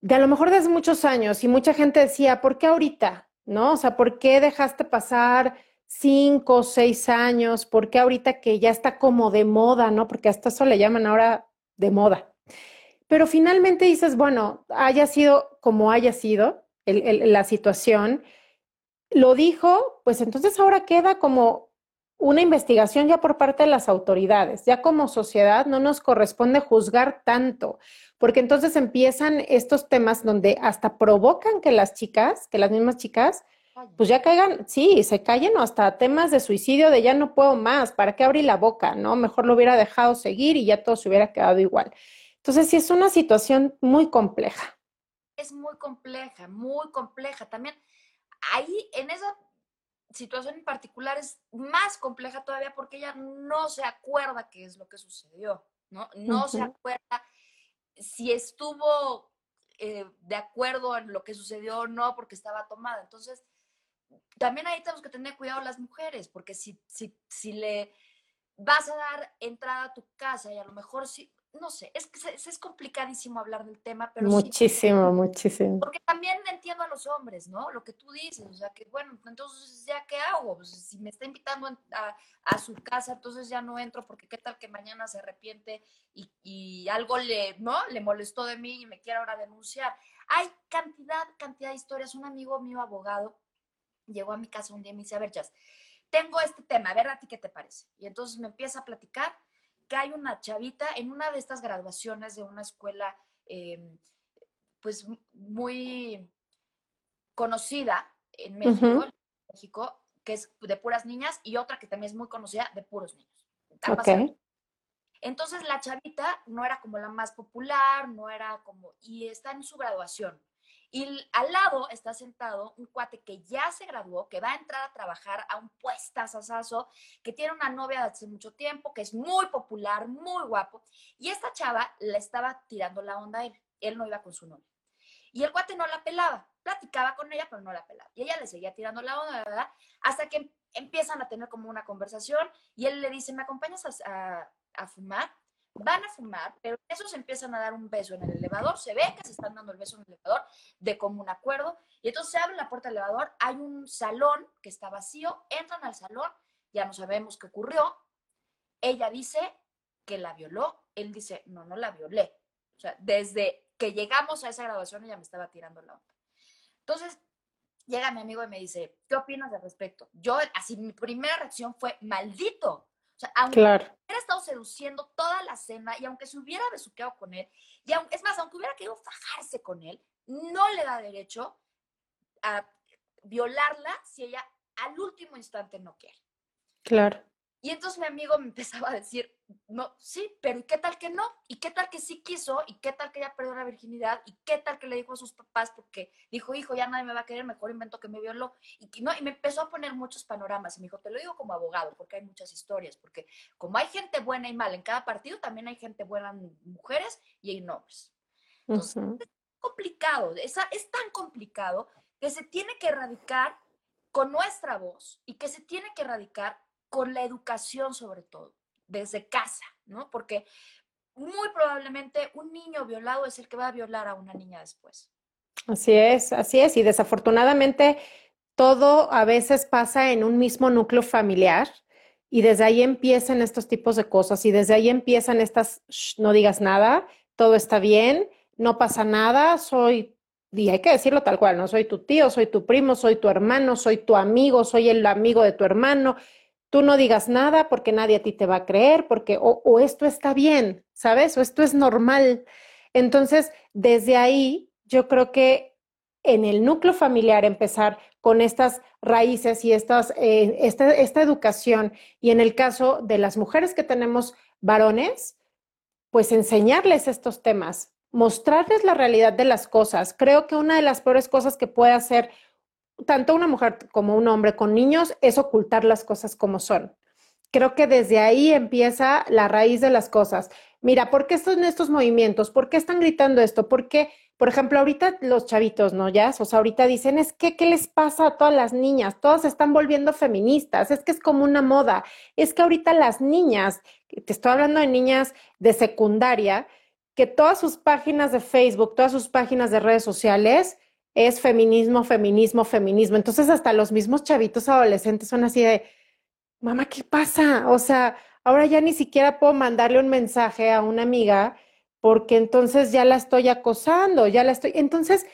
de a lo mejor desde muchos años y mucha gente decía, ¿por qué ahorita? ¿No? O sea, ¿por qué dejaste pasar cinco seis años? ¿Por qué ahorita que ya está como de moda, ¿no? Porque hasta eso le llaman ahora de moda. Pero finalmente dices, bueno, haya sido como haya sido la situación, lo dijo, pues entonces ahora queda como una investigación ya por parte de las autoridades. Ya como sociedad no nos corresponde juzgar tanto, porque entonces empiezan estos temas donde hasta provocan que las chicas, que las mismas chicas, pues ya caigan, sí, se callen hasta temas de suicidio de ya no puedo más, ¿para qué abrir la boca? ¿No? Mejor lo hubiera dejado seguir y ya todo se hubiera quedado igual. Entonces sí es una situación muy compleja. Es muy compleja, muy compleja. También ahí en esa situación en particular es más compleja todavía porque ella no se acuerda qué es lo que sucedió, ¿no? No se acuerda si estuvo eh, de acuerdo en lo que sucedió o no porque estaba tomada. Entonces, también ahí tenemos que tener cuidado las mujeres, porque si, si, si le vas a dar entrada a tu casa y a lo mejor si, no sé, es que es, complicadísimo hablar del tema, pero muchísimo, muchísimo. Porque también entiendo a los hombres, ¿no? Lo que tú dices, o sea, que bueno, entonces ya qué hago, pues, si me está invitando a, a, su casa, entonces ya no entro porque qué tal que mañana se arrepiente y, y, algo le, ¿no? Le molestó de mí y me quiere ahora denunciar. Hay cantidad, cantidad de historias. Un amigo mío abogado llegó a mi casa un día y me dice, a ver, Jazz, tengo este tema, a ver a ti qué te parece. Y entonces me empieza a platicar que hay una chavita en una de estas graduaciones de una escuela, em, pues muy conocida en México, México, que es de puras niñas, y otra que también es muy conocida de puros niños. Entonces la chavita no era como la más popular, no era como, y está en su graduación. Y al lado está sentado un cuate que ya se graduó, que va a entrar a trabajar a un puestazazazo, que tiene una novia de hace mucho tiempo, que es muy popular, muy guapo. Y esta chava le estaba tirando la onda a él. Él no iba con su novia. Y el cuate no la pelaba. Platicaba con ella, pero no la pelaba. Y ella le seguía tirando la onda, ¿verdad? Hasta que empiezan a tener como una conversación y él le dice, ¿me acompañas a, a fumar? Van a fumar, pero esos empiezan a dar un beso en el elevador, se ve que se están dando el beso en el elevador de común acuerdo, y entonces se abre la puerta del elevador, hay un salón que está vacío, entran al salón, ya no sabemos qué ocurrió, ella dice que la violó, él dice, no, no la violé. O sea, desde que llegamos a esa graduación ella me estaba tirando la onda. Entonces, llega mi amigo y me dice, ¿qué opinas al respecto? Yo, así, mi primera reacción fue, maldito, o sea, aunque hubiera estado seduciendo toda la cena y aunque se hubiera besuqueado con él, y es más, aunque hubiera querido fajarse con él, no le da derecho a violarla si ella al último instante no quiere. Claro. Y entonces mi amigo me empezaba a decir, no, sí, pero ¿y qué tal que no? ¿Y qué tal que sí quiso? ¿Y qué tal que ella perdió la virginidad? ¿Y qué tal que le dijo a sus papás porque dijo, hijo, ya nadie me va a querer, mejor invento que me violó? Y, no, y me empezó a poner muchos panoramas. Y me dijo, te lo digo como abogado, porque hay muchas historias, porque como hay gente buena y mala en cada partido, también hay gente buena en mujeres y en hombres. Entonces, es complicado, es, es tan complicado que se tiene que erradicar con nuestra voz y que se tiene que erradicar con la educación sobre todo, desde casa, ¿no? Porque muy probablemente un niño violado es el que va a violar a una niña después. Así es, así es. Y desafortunadamente todo a veces pasa en un mismo núcleo familiar y desde ahí empiezan estos tipos de cosas y desde ahí empiezan estas, no digas nada, todo está bien, no pasa nada, soy, y hay que decirlo tal cual, no soy tu tío, soy tu primo, soy tu hermano, soy tu amigo, soy el amigo de tu hermano tú no digas nada porque nadie a ti te va a creer, porque o, esto está bien, ¿sabes? O esto es normal. Entonces, desde ahí, yo creo que en el núcleo familiar empezar con estas raíces y estas, eh, esta, esta educación, y en el caso de las mujeres que tenemos varones, pues enseñarles estos temas, mostrarles la realidad de las cosas. Creo que una de las peores cosas que puede hacer tanto una mujer como un hombre con niños es ocultar las cosas como son. Creo que desde ahí empieza la raíz de las cosas. Mira, ¿por qué están estos movimientos? ¿Por qué están gritando esto? ¿Por qué, por ejemplo, ahorita los chavitos, ¿no? Ya, o sea, ahorita dicen, es que, ¿qué les pasa a todas las niñas? Todas se están volviendo feministas, es que es como una moda. Es que ahorita las niñas, te estoy hablando de niñas de secundaria, que todas sus páginas de Facebook, todas sus páginas de redes sociales, es feminismo, feminismo, feminismo. Entonces hasta los mismos chavitos adolescentes son así de, mamá, ¿qué pasa? O sea, ahora ya ni siquiera puedo mandarle un mensaje a una amiga porque entonces ya la estoy acosando, ya la estoy. Entonces,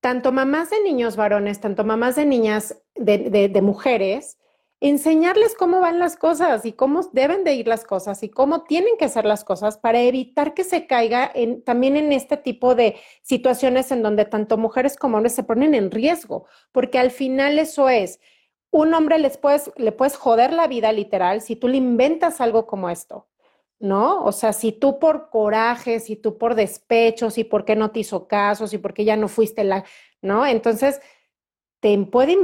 tanto mamás de niños varones, tanto mamás de niñas, de, de, mujeres, enseñarles cómo van las cosas y cómo deben de ir las cosas y cómo tienen que ser las cosas para evitar que se caiga en, también en este tipo de situaciones en donde tanto mujeres como hombres se ponen en riesgo, porque al final eso es, un hombre les puedes, le puedes joder la vida literal si tú le inventas algo como esto. ¿No? O sea, si tú por coraje, si tú por despecho, si por qué no te hizo caso, si porque ya no fuiste la, ¿no? Entonces, te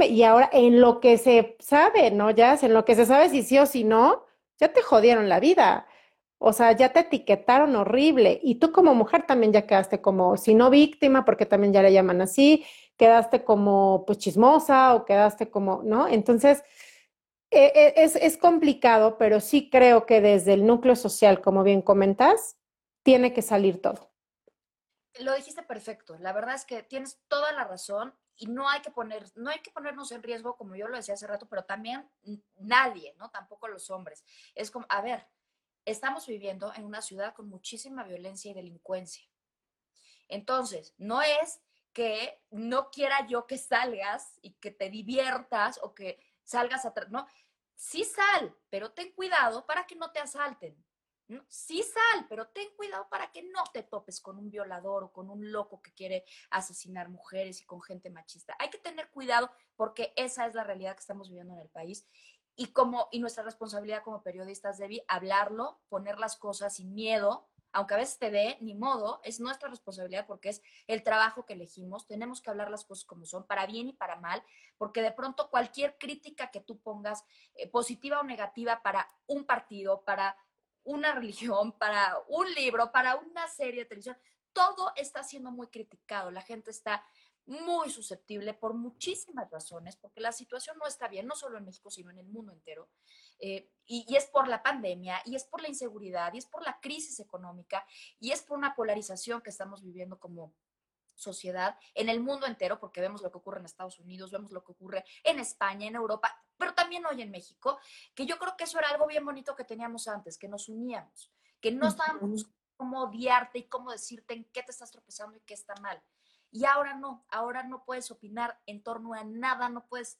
y ahora en lo que se sabe, ¿no? Ya, en lo que se sabe si sí o si no, ya te jodieron la vida. O sea, ya te etiquetaron horrible. Y tú como mujer también ya quedaste como, si no víctima, porque también ya le llaman así, quedaste como pues chismosa o quedaste como, ¿no? Entonces, e, e, es, es complicado, pero sí creo que desde el núcleo social, como bien comentas, tiene que salir todo. Lo dijiste perfecto. La verdad es que tienes toda la razón y no hay que poner, no hay que ponernos en riesgo, como yo lo decía hace rato, pero también nadie, ¿no? Tampoco los hombres. Es como, a ver, estamos viviendo en una ciudad con muchísima violencia y delincuencia. Entonces, no es que no quiera yo que salgas y que te diviertas o que salgas atrás, no. Sí sal, pero ten cuidado para que no te asalten. Sí sal, pero ten cuidado para que no te topes con un violador o con un loco que quiere asesinar mujeres y con gente machista. Hay que tener cuidado porque esa es la realidad que estamos viviendo en el país. y, como, y nuestra responsabilidad como periodistas, Debbie, hablarlo, poner las cosas sin miedo, aunque a veces te dé, ni modo, es nuestra responsabilidad porque es el trabajo que elegimos, tenemos que hablar las cosas como son, para bien y para mal, porque de pronto cualquier crítica que tú pongas, eh, positiva o negativa, para un partido, para una religión, para un libro, para una serie de televisión, todo está siendo muy criticado, la gente está muy susceptible por muchísimas razones, porque la situación no está bien, no solo en México, sino en el mundo entero. Eh, y, es por la pandemia, y es por la inseguridad, y es por la crisis económica, y es por una polarización que estamos viviendo como sociedad en el mundo entero, porque vemos lo que ocurre en Estados Unidos, vemos lo que ocurre en España, en Europa, pero también hoy en México, que yo creo que eso era algo bien bonito que teníamos antes, que nos uníamos, que no estábamos buscando cómo odiarte y cómo decirte en qué te estás tropezando y qué está mal. Y ahora no, ahora no puedes opinar en torno a nada, no puedes,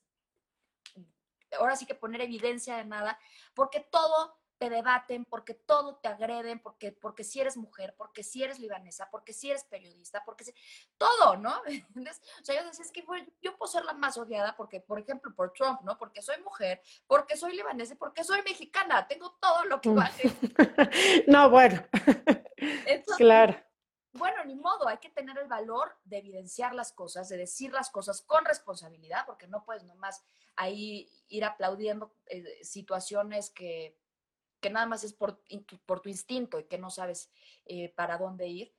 ahora sí que poner evidencia de nada, porque todo te debaten, porque todo te agreden, porque, porque si eres mujer, porque si eres libanesa, porque si eres periodista, porque si, todo, ¿no? O sea, yo decía, es que yo puedo ser la más odiada porque, por ejemplo, por Trump, ¿no? Porque soy mujer, porque soy libanesa, porque soy mexicana, tengo todo lo que vale. no, bueno. claro bueno, ni modo, hay que tener el valor de evidenciar las cosas, de decir las cosas con responsabilidad, porque no puedes nomás ahí ir aplaudiendo eh, situaciones que, que, nada más es por, por, tu instinto y que no sabes eh, para dónde ir.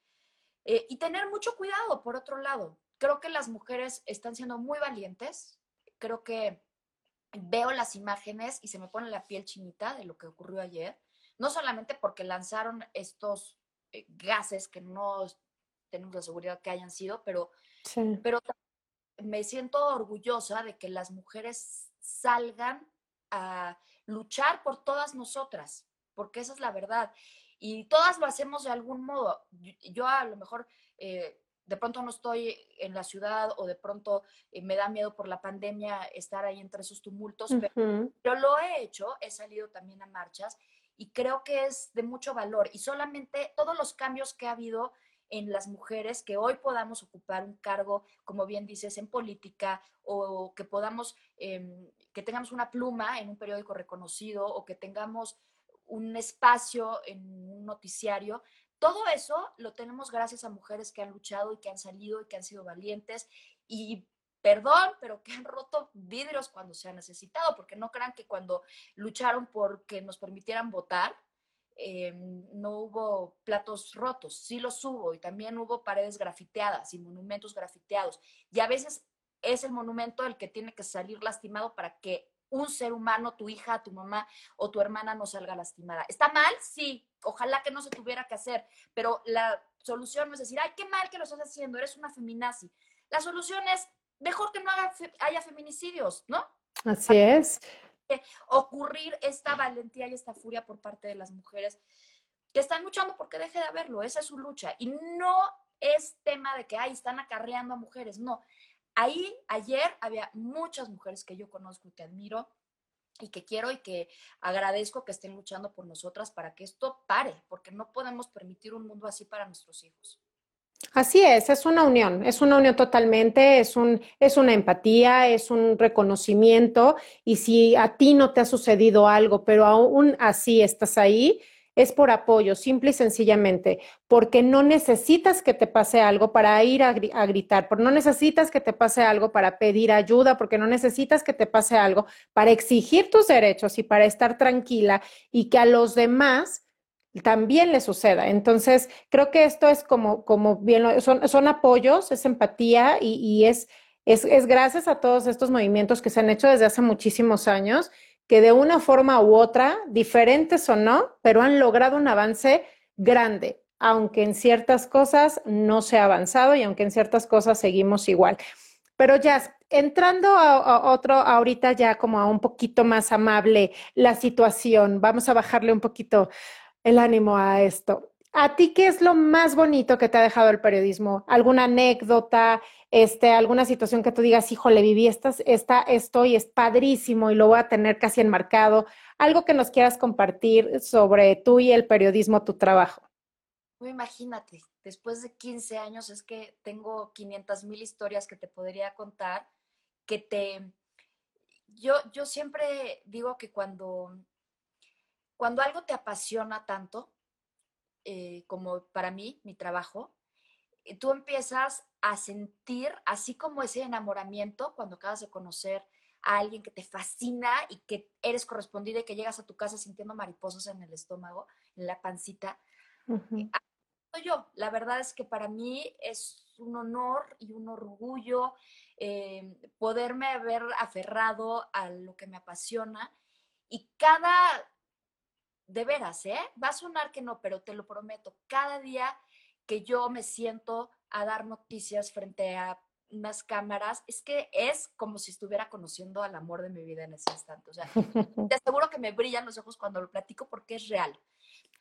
Eh, y tener mucho cuidado, por otro lado. Creo que las mujeres están siendo muy valientes. Creo que veo las imágenes y se me pone la piel chinita de lo que ocurrió ayer. No solamente porque lanzaron estos eh, gases que no tenemos la seguridad que hayan sido, pero, pero me siento orgullosa de que las mujeres salgan a luchar por todas nosotras, porque esa es la verdad. Y todas lo hacemos de algún modo. Yo, a lo mejor eh, de pronto no estoy en la ciudad o de pronto eh, me da miedo por la pandemia estar ahí entre esos tumultos, pero yo lo he hecho, he salido también a marchas y creo que es de mucho valor. Y solamente todos los cambios que ha habido en las mujeres, que hoy podamos ocupar un cargo, como bien dices, en política o que podamos, em, que tengamos una pluma en un periódico reconocido o que tengamos un espacio en un noticiario. Todo eso lo tenemos gracias a mujeres que han luchado y que han salido y que han sido valientes y perdón, pero que han roto vidrios cuando se ha necesitado, porque no crean que cuando lucharon por que nos permitieran votar, eh, no hubo platos rotos, sí los hubo y también hubo paredes grafiteadas y monumentos grafiteados. Y a veces es el monumento el que tiene que salir lastimado para que un ser humano, tu hija, tu mamá o tu hermana no salga lastimada. ¿Está mal? Sí, ojalá que no se tuviera que hacer, pero la solución no es decir, ay, qué mal que lo estás haciendo, eres una feminazi. La solución es mejor que no haya feminicidios, ¿no? Así es. Ocurrir esta valentía y esta furia por parte de las mujeres que están luchando porque deje de haberlo, esa es su lucha. Y no es tema de que, ay, están acarreando a mujeres, no. Ahí, ayer, había muchas mujeres que yo conozco y que admiro y que quiero y que agradezco que estén luchando por nosotras para que esto pare, porque no podemos permitir un mundo así para nuestros hijos. Así es, es una unión, es una unión totalmente, es, un, es una empatía, es un reconocimiento y si a ti no te ha sucedido algo, pero aún así estás ahí, es por apoyo, simple y sencillamente, porque no necesitas que te pase algo para ir a, gritar, porque no necesitas que te pase algo para pedir ayuda, porque no necesitas que te pase algo para exigir tus derechos y para estar tranquila y que a los demás también le suceda. Entonces, creo que esto es como, como bien, son, son apoyos, es empatía y, es, es, gracias a todos estos movimientos que se han hecho desde hace muchísimos años, que de una forma u otra, diferentes o no, pero han logrado un avance grande, aunque en ciertas cosas no se ha avanzado y aunque en ciertas cosas seguimos igual. Pero ya, entrando a, a, otro, ahorita ya como a un poquito más amable la situación, vamos a bajarle un poquito el ánimo a esto. ¿A ti qué es lo más bonito que te ha dejado el periodismo? ¿Alguna anécdota, este, alguna situación que tú digas, híjole, viví esta, esta, esto y es padrísimo y lo voy a tener casi enmarcado? Algo que nos quieras compartir sobre tú y el periodismo, tu trabajo. Imagínate, después de 15 años es que tengo 500 mil historias que te podría contar, que te, yo, yo siempre digo que cuando, cuando algo te apasiona tanto, eh, como para mí, mi trabajo, eh, tú empiezas a sentir, así como ese enamoramiento cuando acabas de conocer a alguien que te fascina y que eres correspondida y que llegas a tu casa sintiendo mariposas en el estómago, en la pancita. Uh Yo, la verdad es que para mí es un honor y un orgullo eh, poderme haber aferrado a lo que me apasiona y cada, de veras, ¿eh? Va a sonar que no, pero te lo prometo, cada día que yo me siento a dar noticias frente a unas cámaras, es que es como si estuviera conociendo al amor de mi vida en ese instante. O sea, te aseguro que me brillan los ojos cuando lo platico porque es real.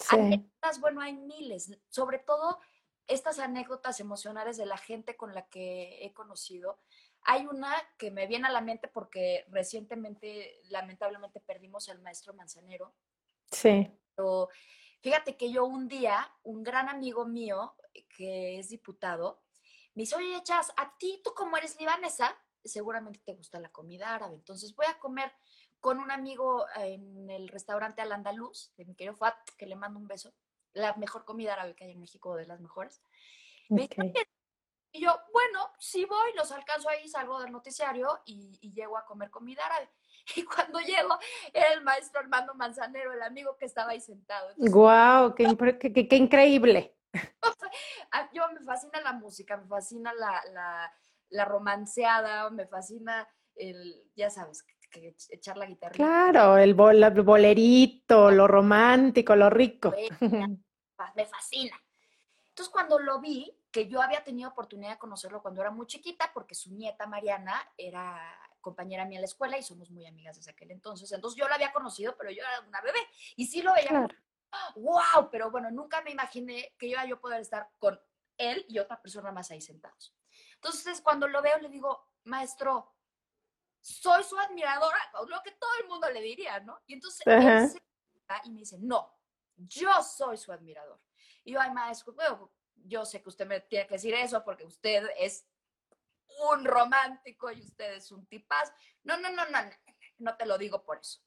Anécdotas, bueno, hay miles, sobre todo estas anécdotas emocionales de la gente con la que he conocido. Hay una que me viene a la mente porque recientemente, lamentablemente, perdimos al maestro Manzanero. Sí. Pero fíjate que yo un día, un gran amigo mío, que es diputado, me dice, oye, Chas, a ti, tú como eres libanesa, seguramente te gusta la comida árabe, entonces voy a comer con un amigo en el restaurante Al Andaluz, de mi querido Fat, que le mando un beso, la mejor comida árabe que hay en México, de las mejores. y yo, bueno, sí voy, los alcanzo ahí, salgo del noticiario y, llego a comer comida árabe. Y cuando llego, era el maestro Armando Manzanero, el amigo que estaba ahí sentado. ¡Guau! Wow, qué, qué increíble! Ah, yo me fascina la música, me fascina la, la, romanceada, me fascina el, ya sabes, que, echar la guitarra. Claro, el, bolerito, lo romántico, lo rico. Me fascina. Entonces cuando lo vi, que yo había tenido oportunidad de conocerlo cuando era muy chiquita, porque su nieta Mariana era compañera mía en la escuela y somos muy amigas desde aquel entonces. Entonces yo la había conocido, pero yo era una bebé y sí lo veía wow, pero bueno, nunca me imaginé que iba yo poder estar con él y otra persona más ahí sentados. Entonces, cuando lo veo, le digo, maestro, soy su admiradora, lo que todo el mundo le diría, ¿no? Y entonces él se y me dice, no, yo soy su admirador. Y yo, ay, maestro, yo sé que usted me tiene que decir eso porque usted es un romántico y usted es un tipaz. No, no, no, no, no, no te lo digo por eso.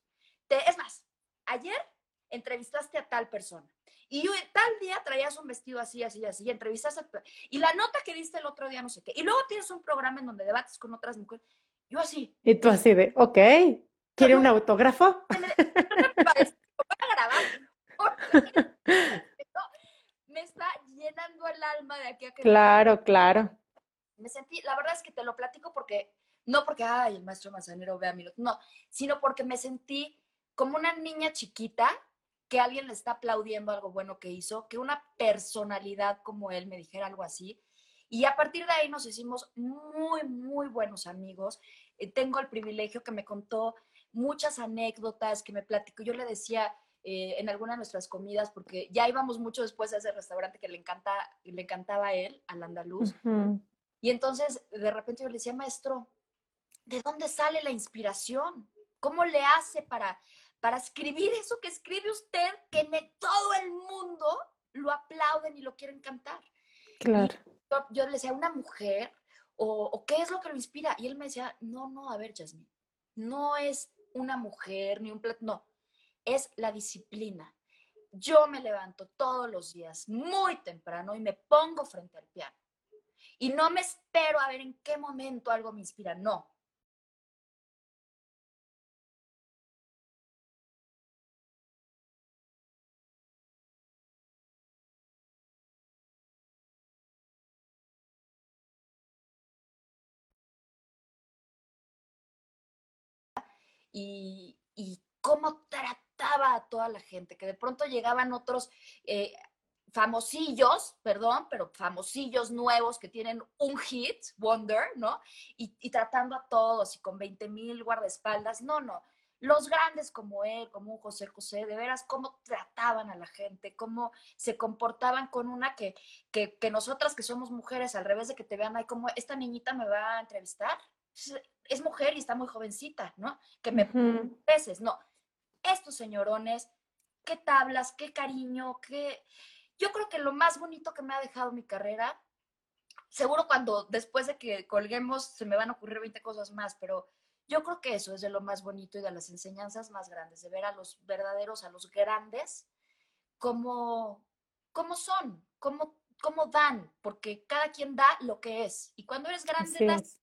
Te, es más, ayer entrevistaste a tal persona. Y yo, tal día traías un vestido así, así, así, y entrevistaste a... Y la nota que diste el otro día, no sé qué. Y luego tienes un programa en donde debates con otras mujeres. Yo así. Y tú así de, ok, ¿quiere un autógrafo? Me está llenando el alma de aquí a que... Claro, claro. Me sentí, la verdad es que te lo platico porque, no porque, ay, el maestro Manzanero vea mi no, sino porque me sentí como una niña chiquita que alguien le está aplaudiendo algo bueno que hizo, que una personalidad como él me dijera algo así. Y a partir de ahí nos hicimos muy, muy buenos amigos. Eh, tengo el privilegio que me contó muchas anécdotas, que me platicó. Yo le decía eh, en alguna de nuestras comidas, porque ya íbamos mucho después a ese restaurante que le, encanta, le encantaba a él, al andaluz. Y entonces de repente yo le decía, maestro, ¿de dónde sale la inspiración? ¿Cómo le hace para, para escribir eso que escribe usted, que en todo el mundo lo aplauden y lo quieren cantar. Claro. Yo, le decía, ¿una mujer? O, qué es lo que lo inspira? Y él me decía, no, no, a ver, Jasmine, no es una mujer ni un plato, no, es la disciplina. Yo me levanto todos los días muy temprano y me pongo frente al piano. Y no me espero a ver en qué momento algo me inspira, no. y, cómo trataba a toda la gente, que de pronto llegaban otros eh, famosillos, perdón, pero famosillos nuevos que tienen un hit, Wonder, ¿no? Y, tratando a todos y con 20 mil guardaespaldas, no, no. Los grandes como él, como un José José, de veras, cómo trataban a la gente, cómo se comportaban con una que, que, que nosotras que somos mujeres, al revés de que te vean ahí como, esta niñita me va a entrevistar, es mujer y está muy jovencita, ¿no? Que me peces, no. Estos señorones, qué tablas, qué cariño, qué... Yo creo que lo más bonito que me ha dejado mi carrera, seguro cuando después de que colguemos se me van a ocurrir 20 cosas más, pero Yo creo que eso es de lo más bonito y de las enseñanzas más grandes, de ver a los verdaderos, a los grandes, como, como son, como, como dan, porque cada quien da lo que es. Y cuando eres grande, das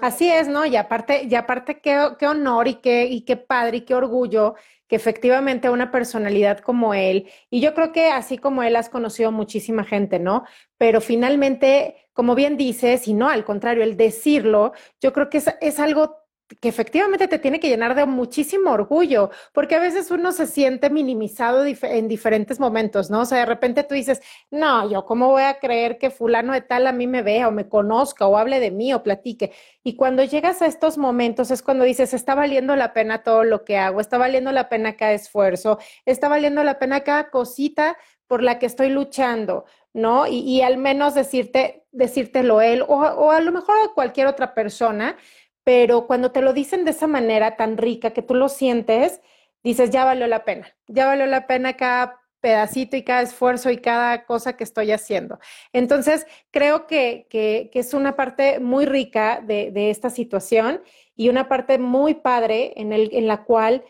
Así es, ¿no? Y aparte, y aparte qué, qué honor y qué, y qué padre y qué orgullo que efectivamente una personalidad como él, y yo creo que así como él has conocido muchísima gente, ¿no? Pero finalmente, como bien dices, y no al contrario, el decirlo, yo creo que es, es algo que efectivamente te tiene que llenar de muchísimo orgullo, porque a veces uno se siente minimizado en diferentes momentos, ¿no? O sea, de repente tú dices, no, yo cómo voy a creer que fulano de tal a mí me vea o me conozca o hable de mí o platique. Y cuando llegas a estos momentos es cuando dices, está valiendo la pena todo lo que hago, está valiendo la pena cada esfuerzo, está valiendo la pena cada cosita por la que estoy luchando, ¿no? Y, al menos decirte, decírtelo él o, o a lo mejor a cualquier otra persona pero cuando te lo dicen de esa manera tan rica que tú lo sientes, dices, ya valió la pena, ya valió la pena cada pedacito y cada esfuerzo y cada cosa que estoy haciendo. Entonces, creo que, que, es una parte muy rica de, de, esta situación y una parte muy padre en, el, en la cual,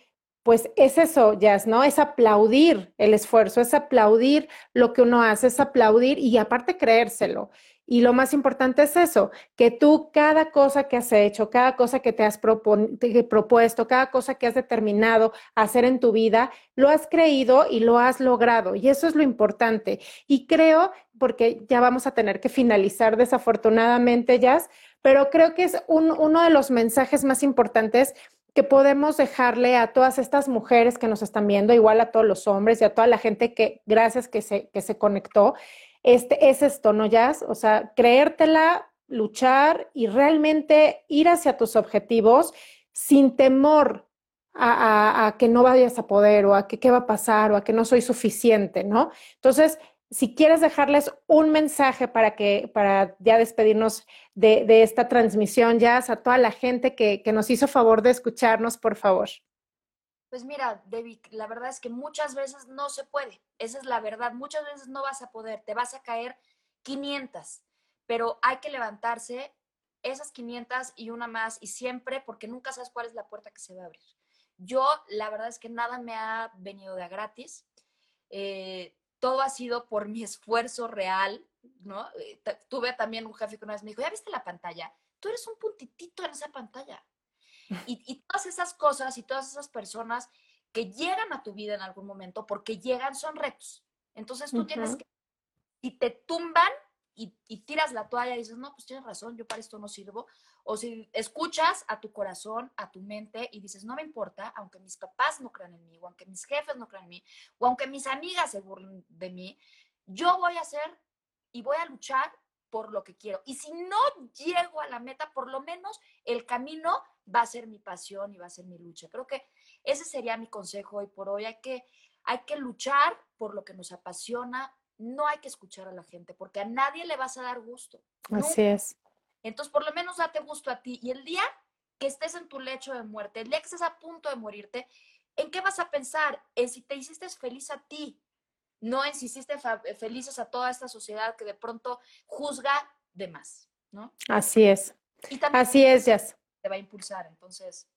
pues es eso, Jazz, ¿no? Es aplaudir el esfuerzo, es aplaudir lo que uno hace, es aplaudir y aparte creérselo. Y lo más importante es eso, que tú cada cosa que has hecho, cada cosa que te has propuesto, cada cosa que has determinado hacer en tu vida, lo has creído y lo has logrado. Y eso es lo importante. Y creo, porque ya vamos a tener que finalizar desafortunadamente, Jazz, pero creo que es uno de los mensajes más importantes que podemos dejarle a todas estas mujeres que nos están viendo, igual a todos los hombres y a toda la gente que, gracias que se, que se conectó, este, es esto, ¿no, Jazz? O sea, creértela, luchar y realmente ir hacia tus objetivos sin temor a, que no vayas a poder o a que qué va a pasar o a que no soy suficiente, ¿no? Entonces, si quieres dejarles un mensaje para que, para ya despedirnos de, de esta transmisión, Jazz, a toda la gente que, que nos hizo favor de escucharnos, por favor. Pues mira, David, la verdad es que muchas veces no se puede. Esa es la verdad. Muchas veces no vas a poder, te vas a caer 500, pero hay que levantarse esas 500 y una más y siempre porque nunca sabes cuál es la puerta que se va a abrir. Yo, la verdad es que nada me ha venido de gratis. Eh, todo ha sido por mi esfuerzo real, ¿no? Eh, tuve también un jefe que una vez me dijo, ¿ya viste la pantalla? Tú eres un puntitito en esa pantalla. Y, todas esas cosas y todas esas personas que llegan a tu vida en algún momento, porque llegan, son retos. Entonces tú tienes que, si te tumban y, tiras la toalla y dices, no, pues tienes razón, yo para esto no sirvo, o si escuchas a tu corazón, a tu mente y dices, no me importa, aunque mis papás no crean en mí, o aunque mis jefes no crean en mí, o aunque mis amigas se burlen de mí, yo voy a hacer y voy a luchar por lo que quiero. Y si no llego a la meta, por lo menos el camino va a ser mi pasión y va a ser mi lucha. Creo que ese sería mi consejo hoy por hoy. Hay que, hay que luchar por lo que nos apasiona. No hay que escuchar a la gente porque a nadie le vas a dar gusto. Así es. Entonces, por lo menos date gusto a ti. Y el día que estés en tu lecho de muerte, el día que estés a punto de morirte, ¿en qué vas a pensar? En si te hiciste feliz a ti, no en si hiciste felices a toda esta sociedad que de pronto juzga de más, ¿no? Así es. Así es, Jazz te va a impulsar. Entonces,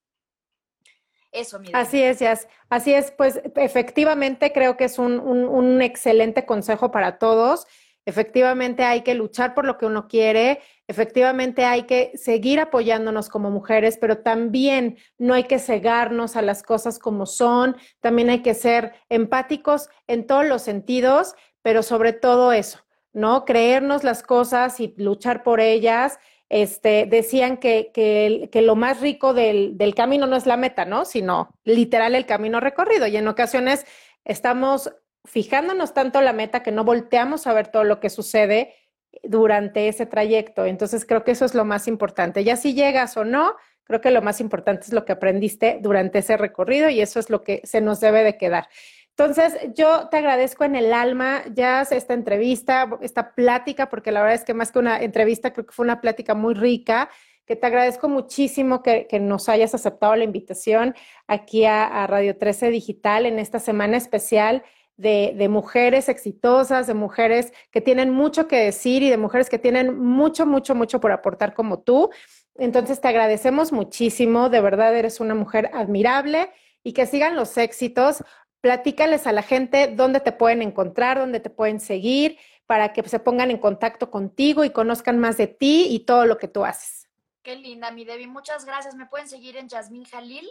eso, mira. Así es, Jazz. Así es, pues efectivamente creo que es un, un, excelente consejo para todos. Efectivamente hay que luchar por lo que uno quiere, efectivamente hay que seguir apoyándonos como mujeres, pero también no hay que cegarnos a las cosas como son, también hay que ser empáticos en todos los sentidos, pero sobre todo eso, ¿no? Creernos las cosas y luchar por ellas este, decían que, que, lo más rico del, del, camino no es la meta, ¿no? Sino literal el camino recorrido. Y en ocasiones estamos fijándonos tanto la meta que no volteamos a ver todo lo que sucede durante ese trayecto. Entonces creo que eso es lo más importante. Ya si llegas o no, creo que lo más importante es lo que aprendiste durante ese recorrido y eso es lo que se nos debe de quedar. Entonces, yo te agradezco en el alma, ya esta entrevista, esta plática, porque la verdad es que más que una entrevista, creo que fue una plática muy rica, que te agradezco muchísimo que, nos hayas aceptado la invitación aquí a, Radio 13 Digital en esta semana especial de, mujeres exitosas, de mujeres que tienen mucho que decir y de mujeres que tienen mucho, mucho, mucho por aportar como tú. Entonces te agradecemos muchísimo, de verdad eres una mujer admirable y que sigan los éxitos. Platícales a la gente dónde te pueden encontrar, dónde te pueden seguir, para que se pongan en contacto contigo y conozcan más de ti y todo lo que tú haces. Qué linda, mi Debbie. Muchas gracias. Me pueden seguir en Jasmine Jalil.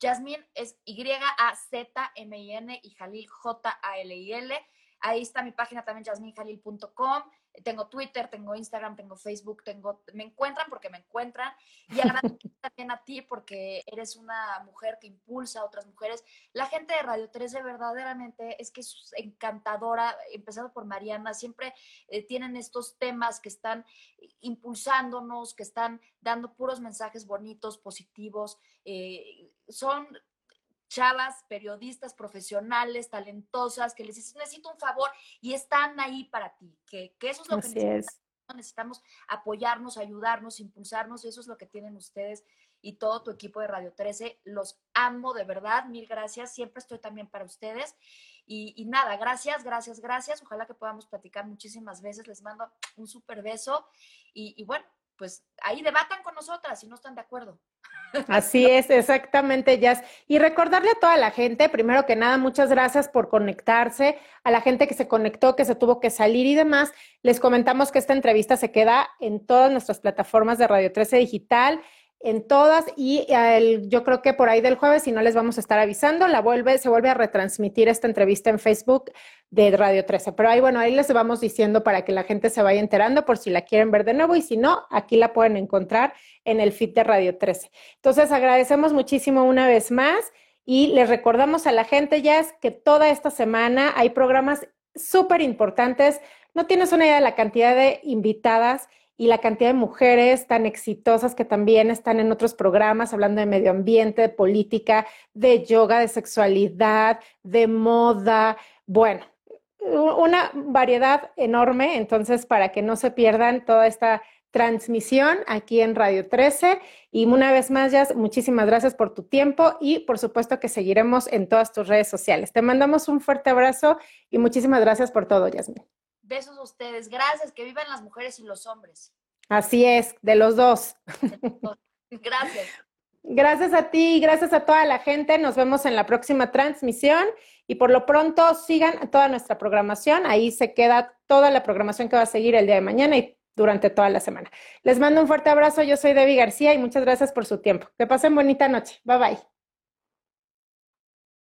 Jasmine es Y-A-Z-M-I-N y Jalil J-A-L-I-L. Ahí está mi página también, jasminejalil.com tengo Twitter, tengo Instagram, tengo Facebook, tengo, me encuentran porque me encuentran. Y agradezco también a ti porque eres una mujer que impulsa a otras mujeres. La gente de Radio 13 verdaderamente es que es encantadora, empezando por Mariana, siempre eh, tienen estos temas que están impulsándonos, que están dando puros mensajes bonitos, positivos. Eh, son chavas, periodistas profesionales, talentosas, que les dicen, necesito un favor y están ahí para ti, que, eso es lo que necesitamos. Necesitamos apoyarnos, ayudarnos, impulsarnos, y eso es lo que tienen ustedes y todo tu equipo de Radio 13. Los amo de verdad, mil gracias, siempre estoy también para ustedes. Y, nada, gracias, gracias, gracias. Ojalá que podamos platicar muchísimas veces. Les mando un súper beso y, y bueno, pues ahí debatan con nosotras si no están de acuerdo. Así es, exactamente, Jazz. Y recordarle a toda la gente, primero que nada, muchas gracias por conectarse, a la gente que se conectó, que se tuvo que salir y demás. Les comentamos que esta entrevista se queda en todas nuestras plataformas de Radio 13 Digital en todas y yo creo que por ahí del jueves, si no les vamos a estar avisando, la vuelve, se vuelve a retransmitir esta entrevista en Facebook de Radio 13. Pero ahí, bueno, ahí les vamos diciendo para que la gente se vaya enterando por si la quieren ver de nuevo y si no, aquí la pueden encontrar en el feed de Radio 13. Entonces, agradecemos muchísimo una vez más y les recordamos a la gente ya que toda esta semana hay programas súper importantes. No tienes una idea de la cantidad de invitadas y la cantidad de mujeres tan exitosas que también están en otros programas hablando de medio ambiente, de política, de yoga, de sexualidad, de moda, bueno, una variedad enorme, entonces para que no se pierdan toda esta transmisión aquí en Radio 13. Y una vez más, Jazz, muchísimas gracias por tu tiempo y por supuesto que seguiremos en todas tus redes sociales. Te mandamos un fuerte abrazo y muchísimas gracias por todo, Yasmin. Besos a ustedes. Gracias. Que vivan las mujeres y los hombres. Así es, de los dos. Gracias. Gracias a ti y gracias a toda la gente. Nos vemos en la próxima transmisión y por lo pronto sigan toda nuestra programación. Ahí se queda toda la programación que va a seguir el día de mañana y durante toda la semana. Les mando un fuerte abrazo. Yo soy Debbie García y muchas gracias por su tiempo. Que pasen bonita noche. Bye bye.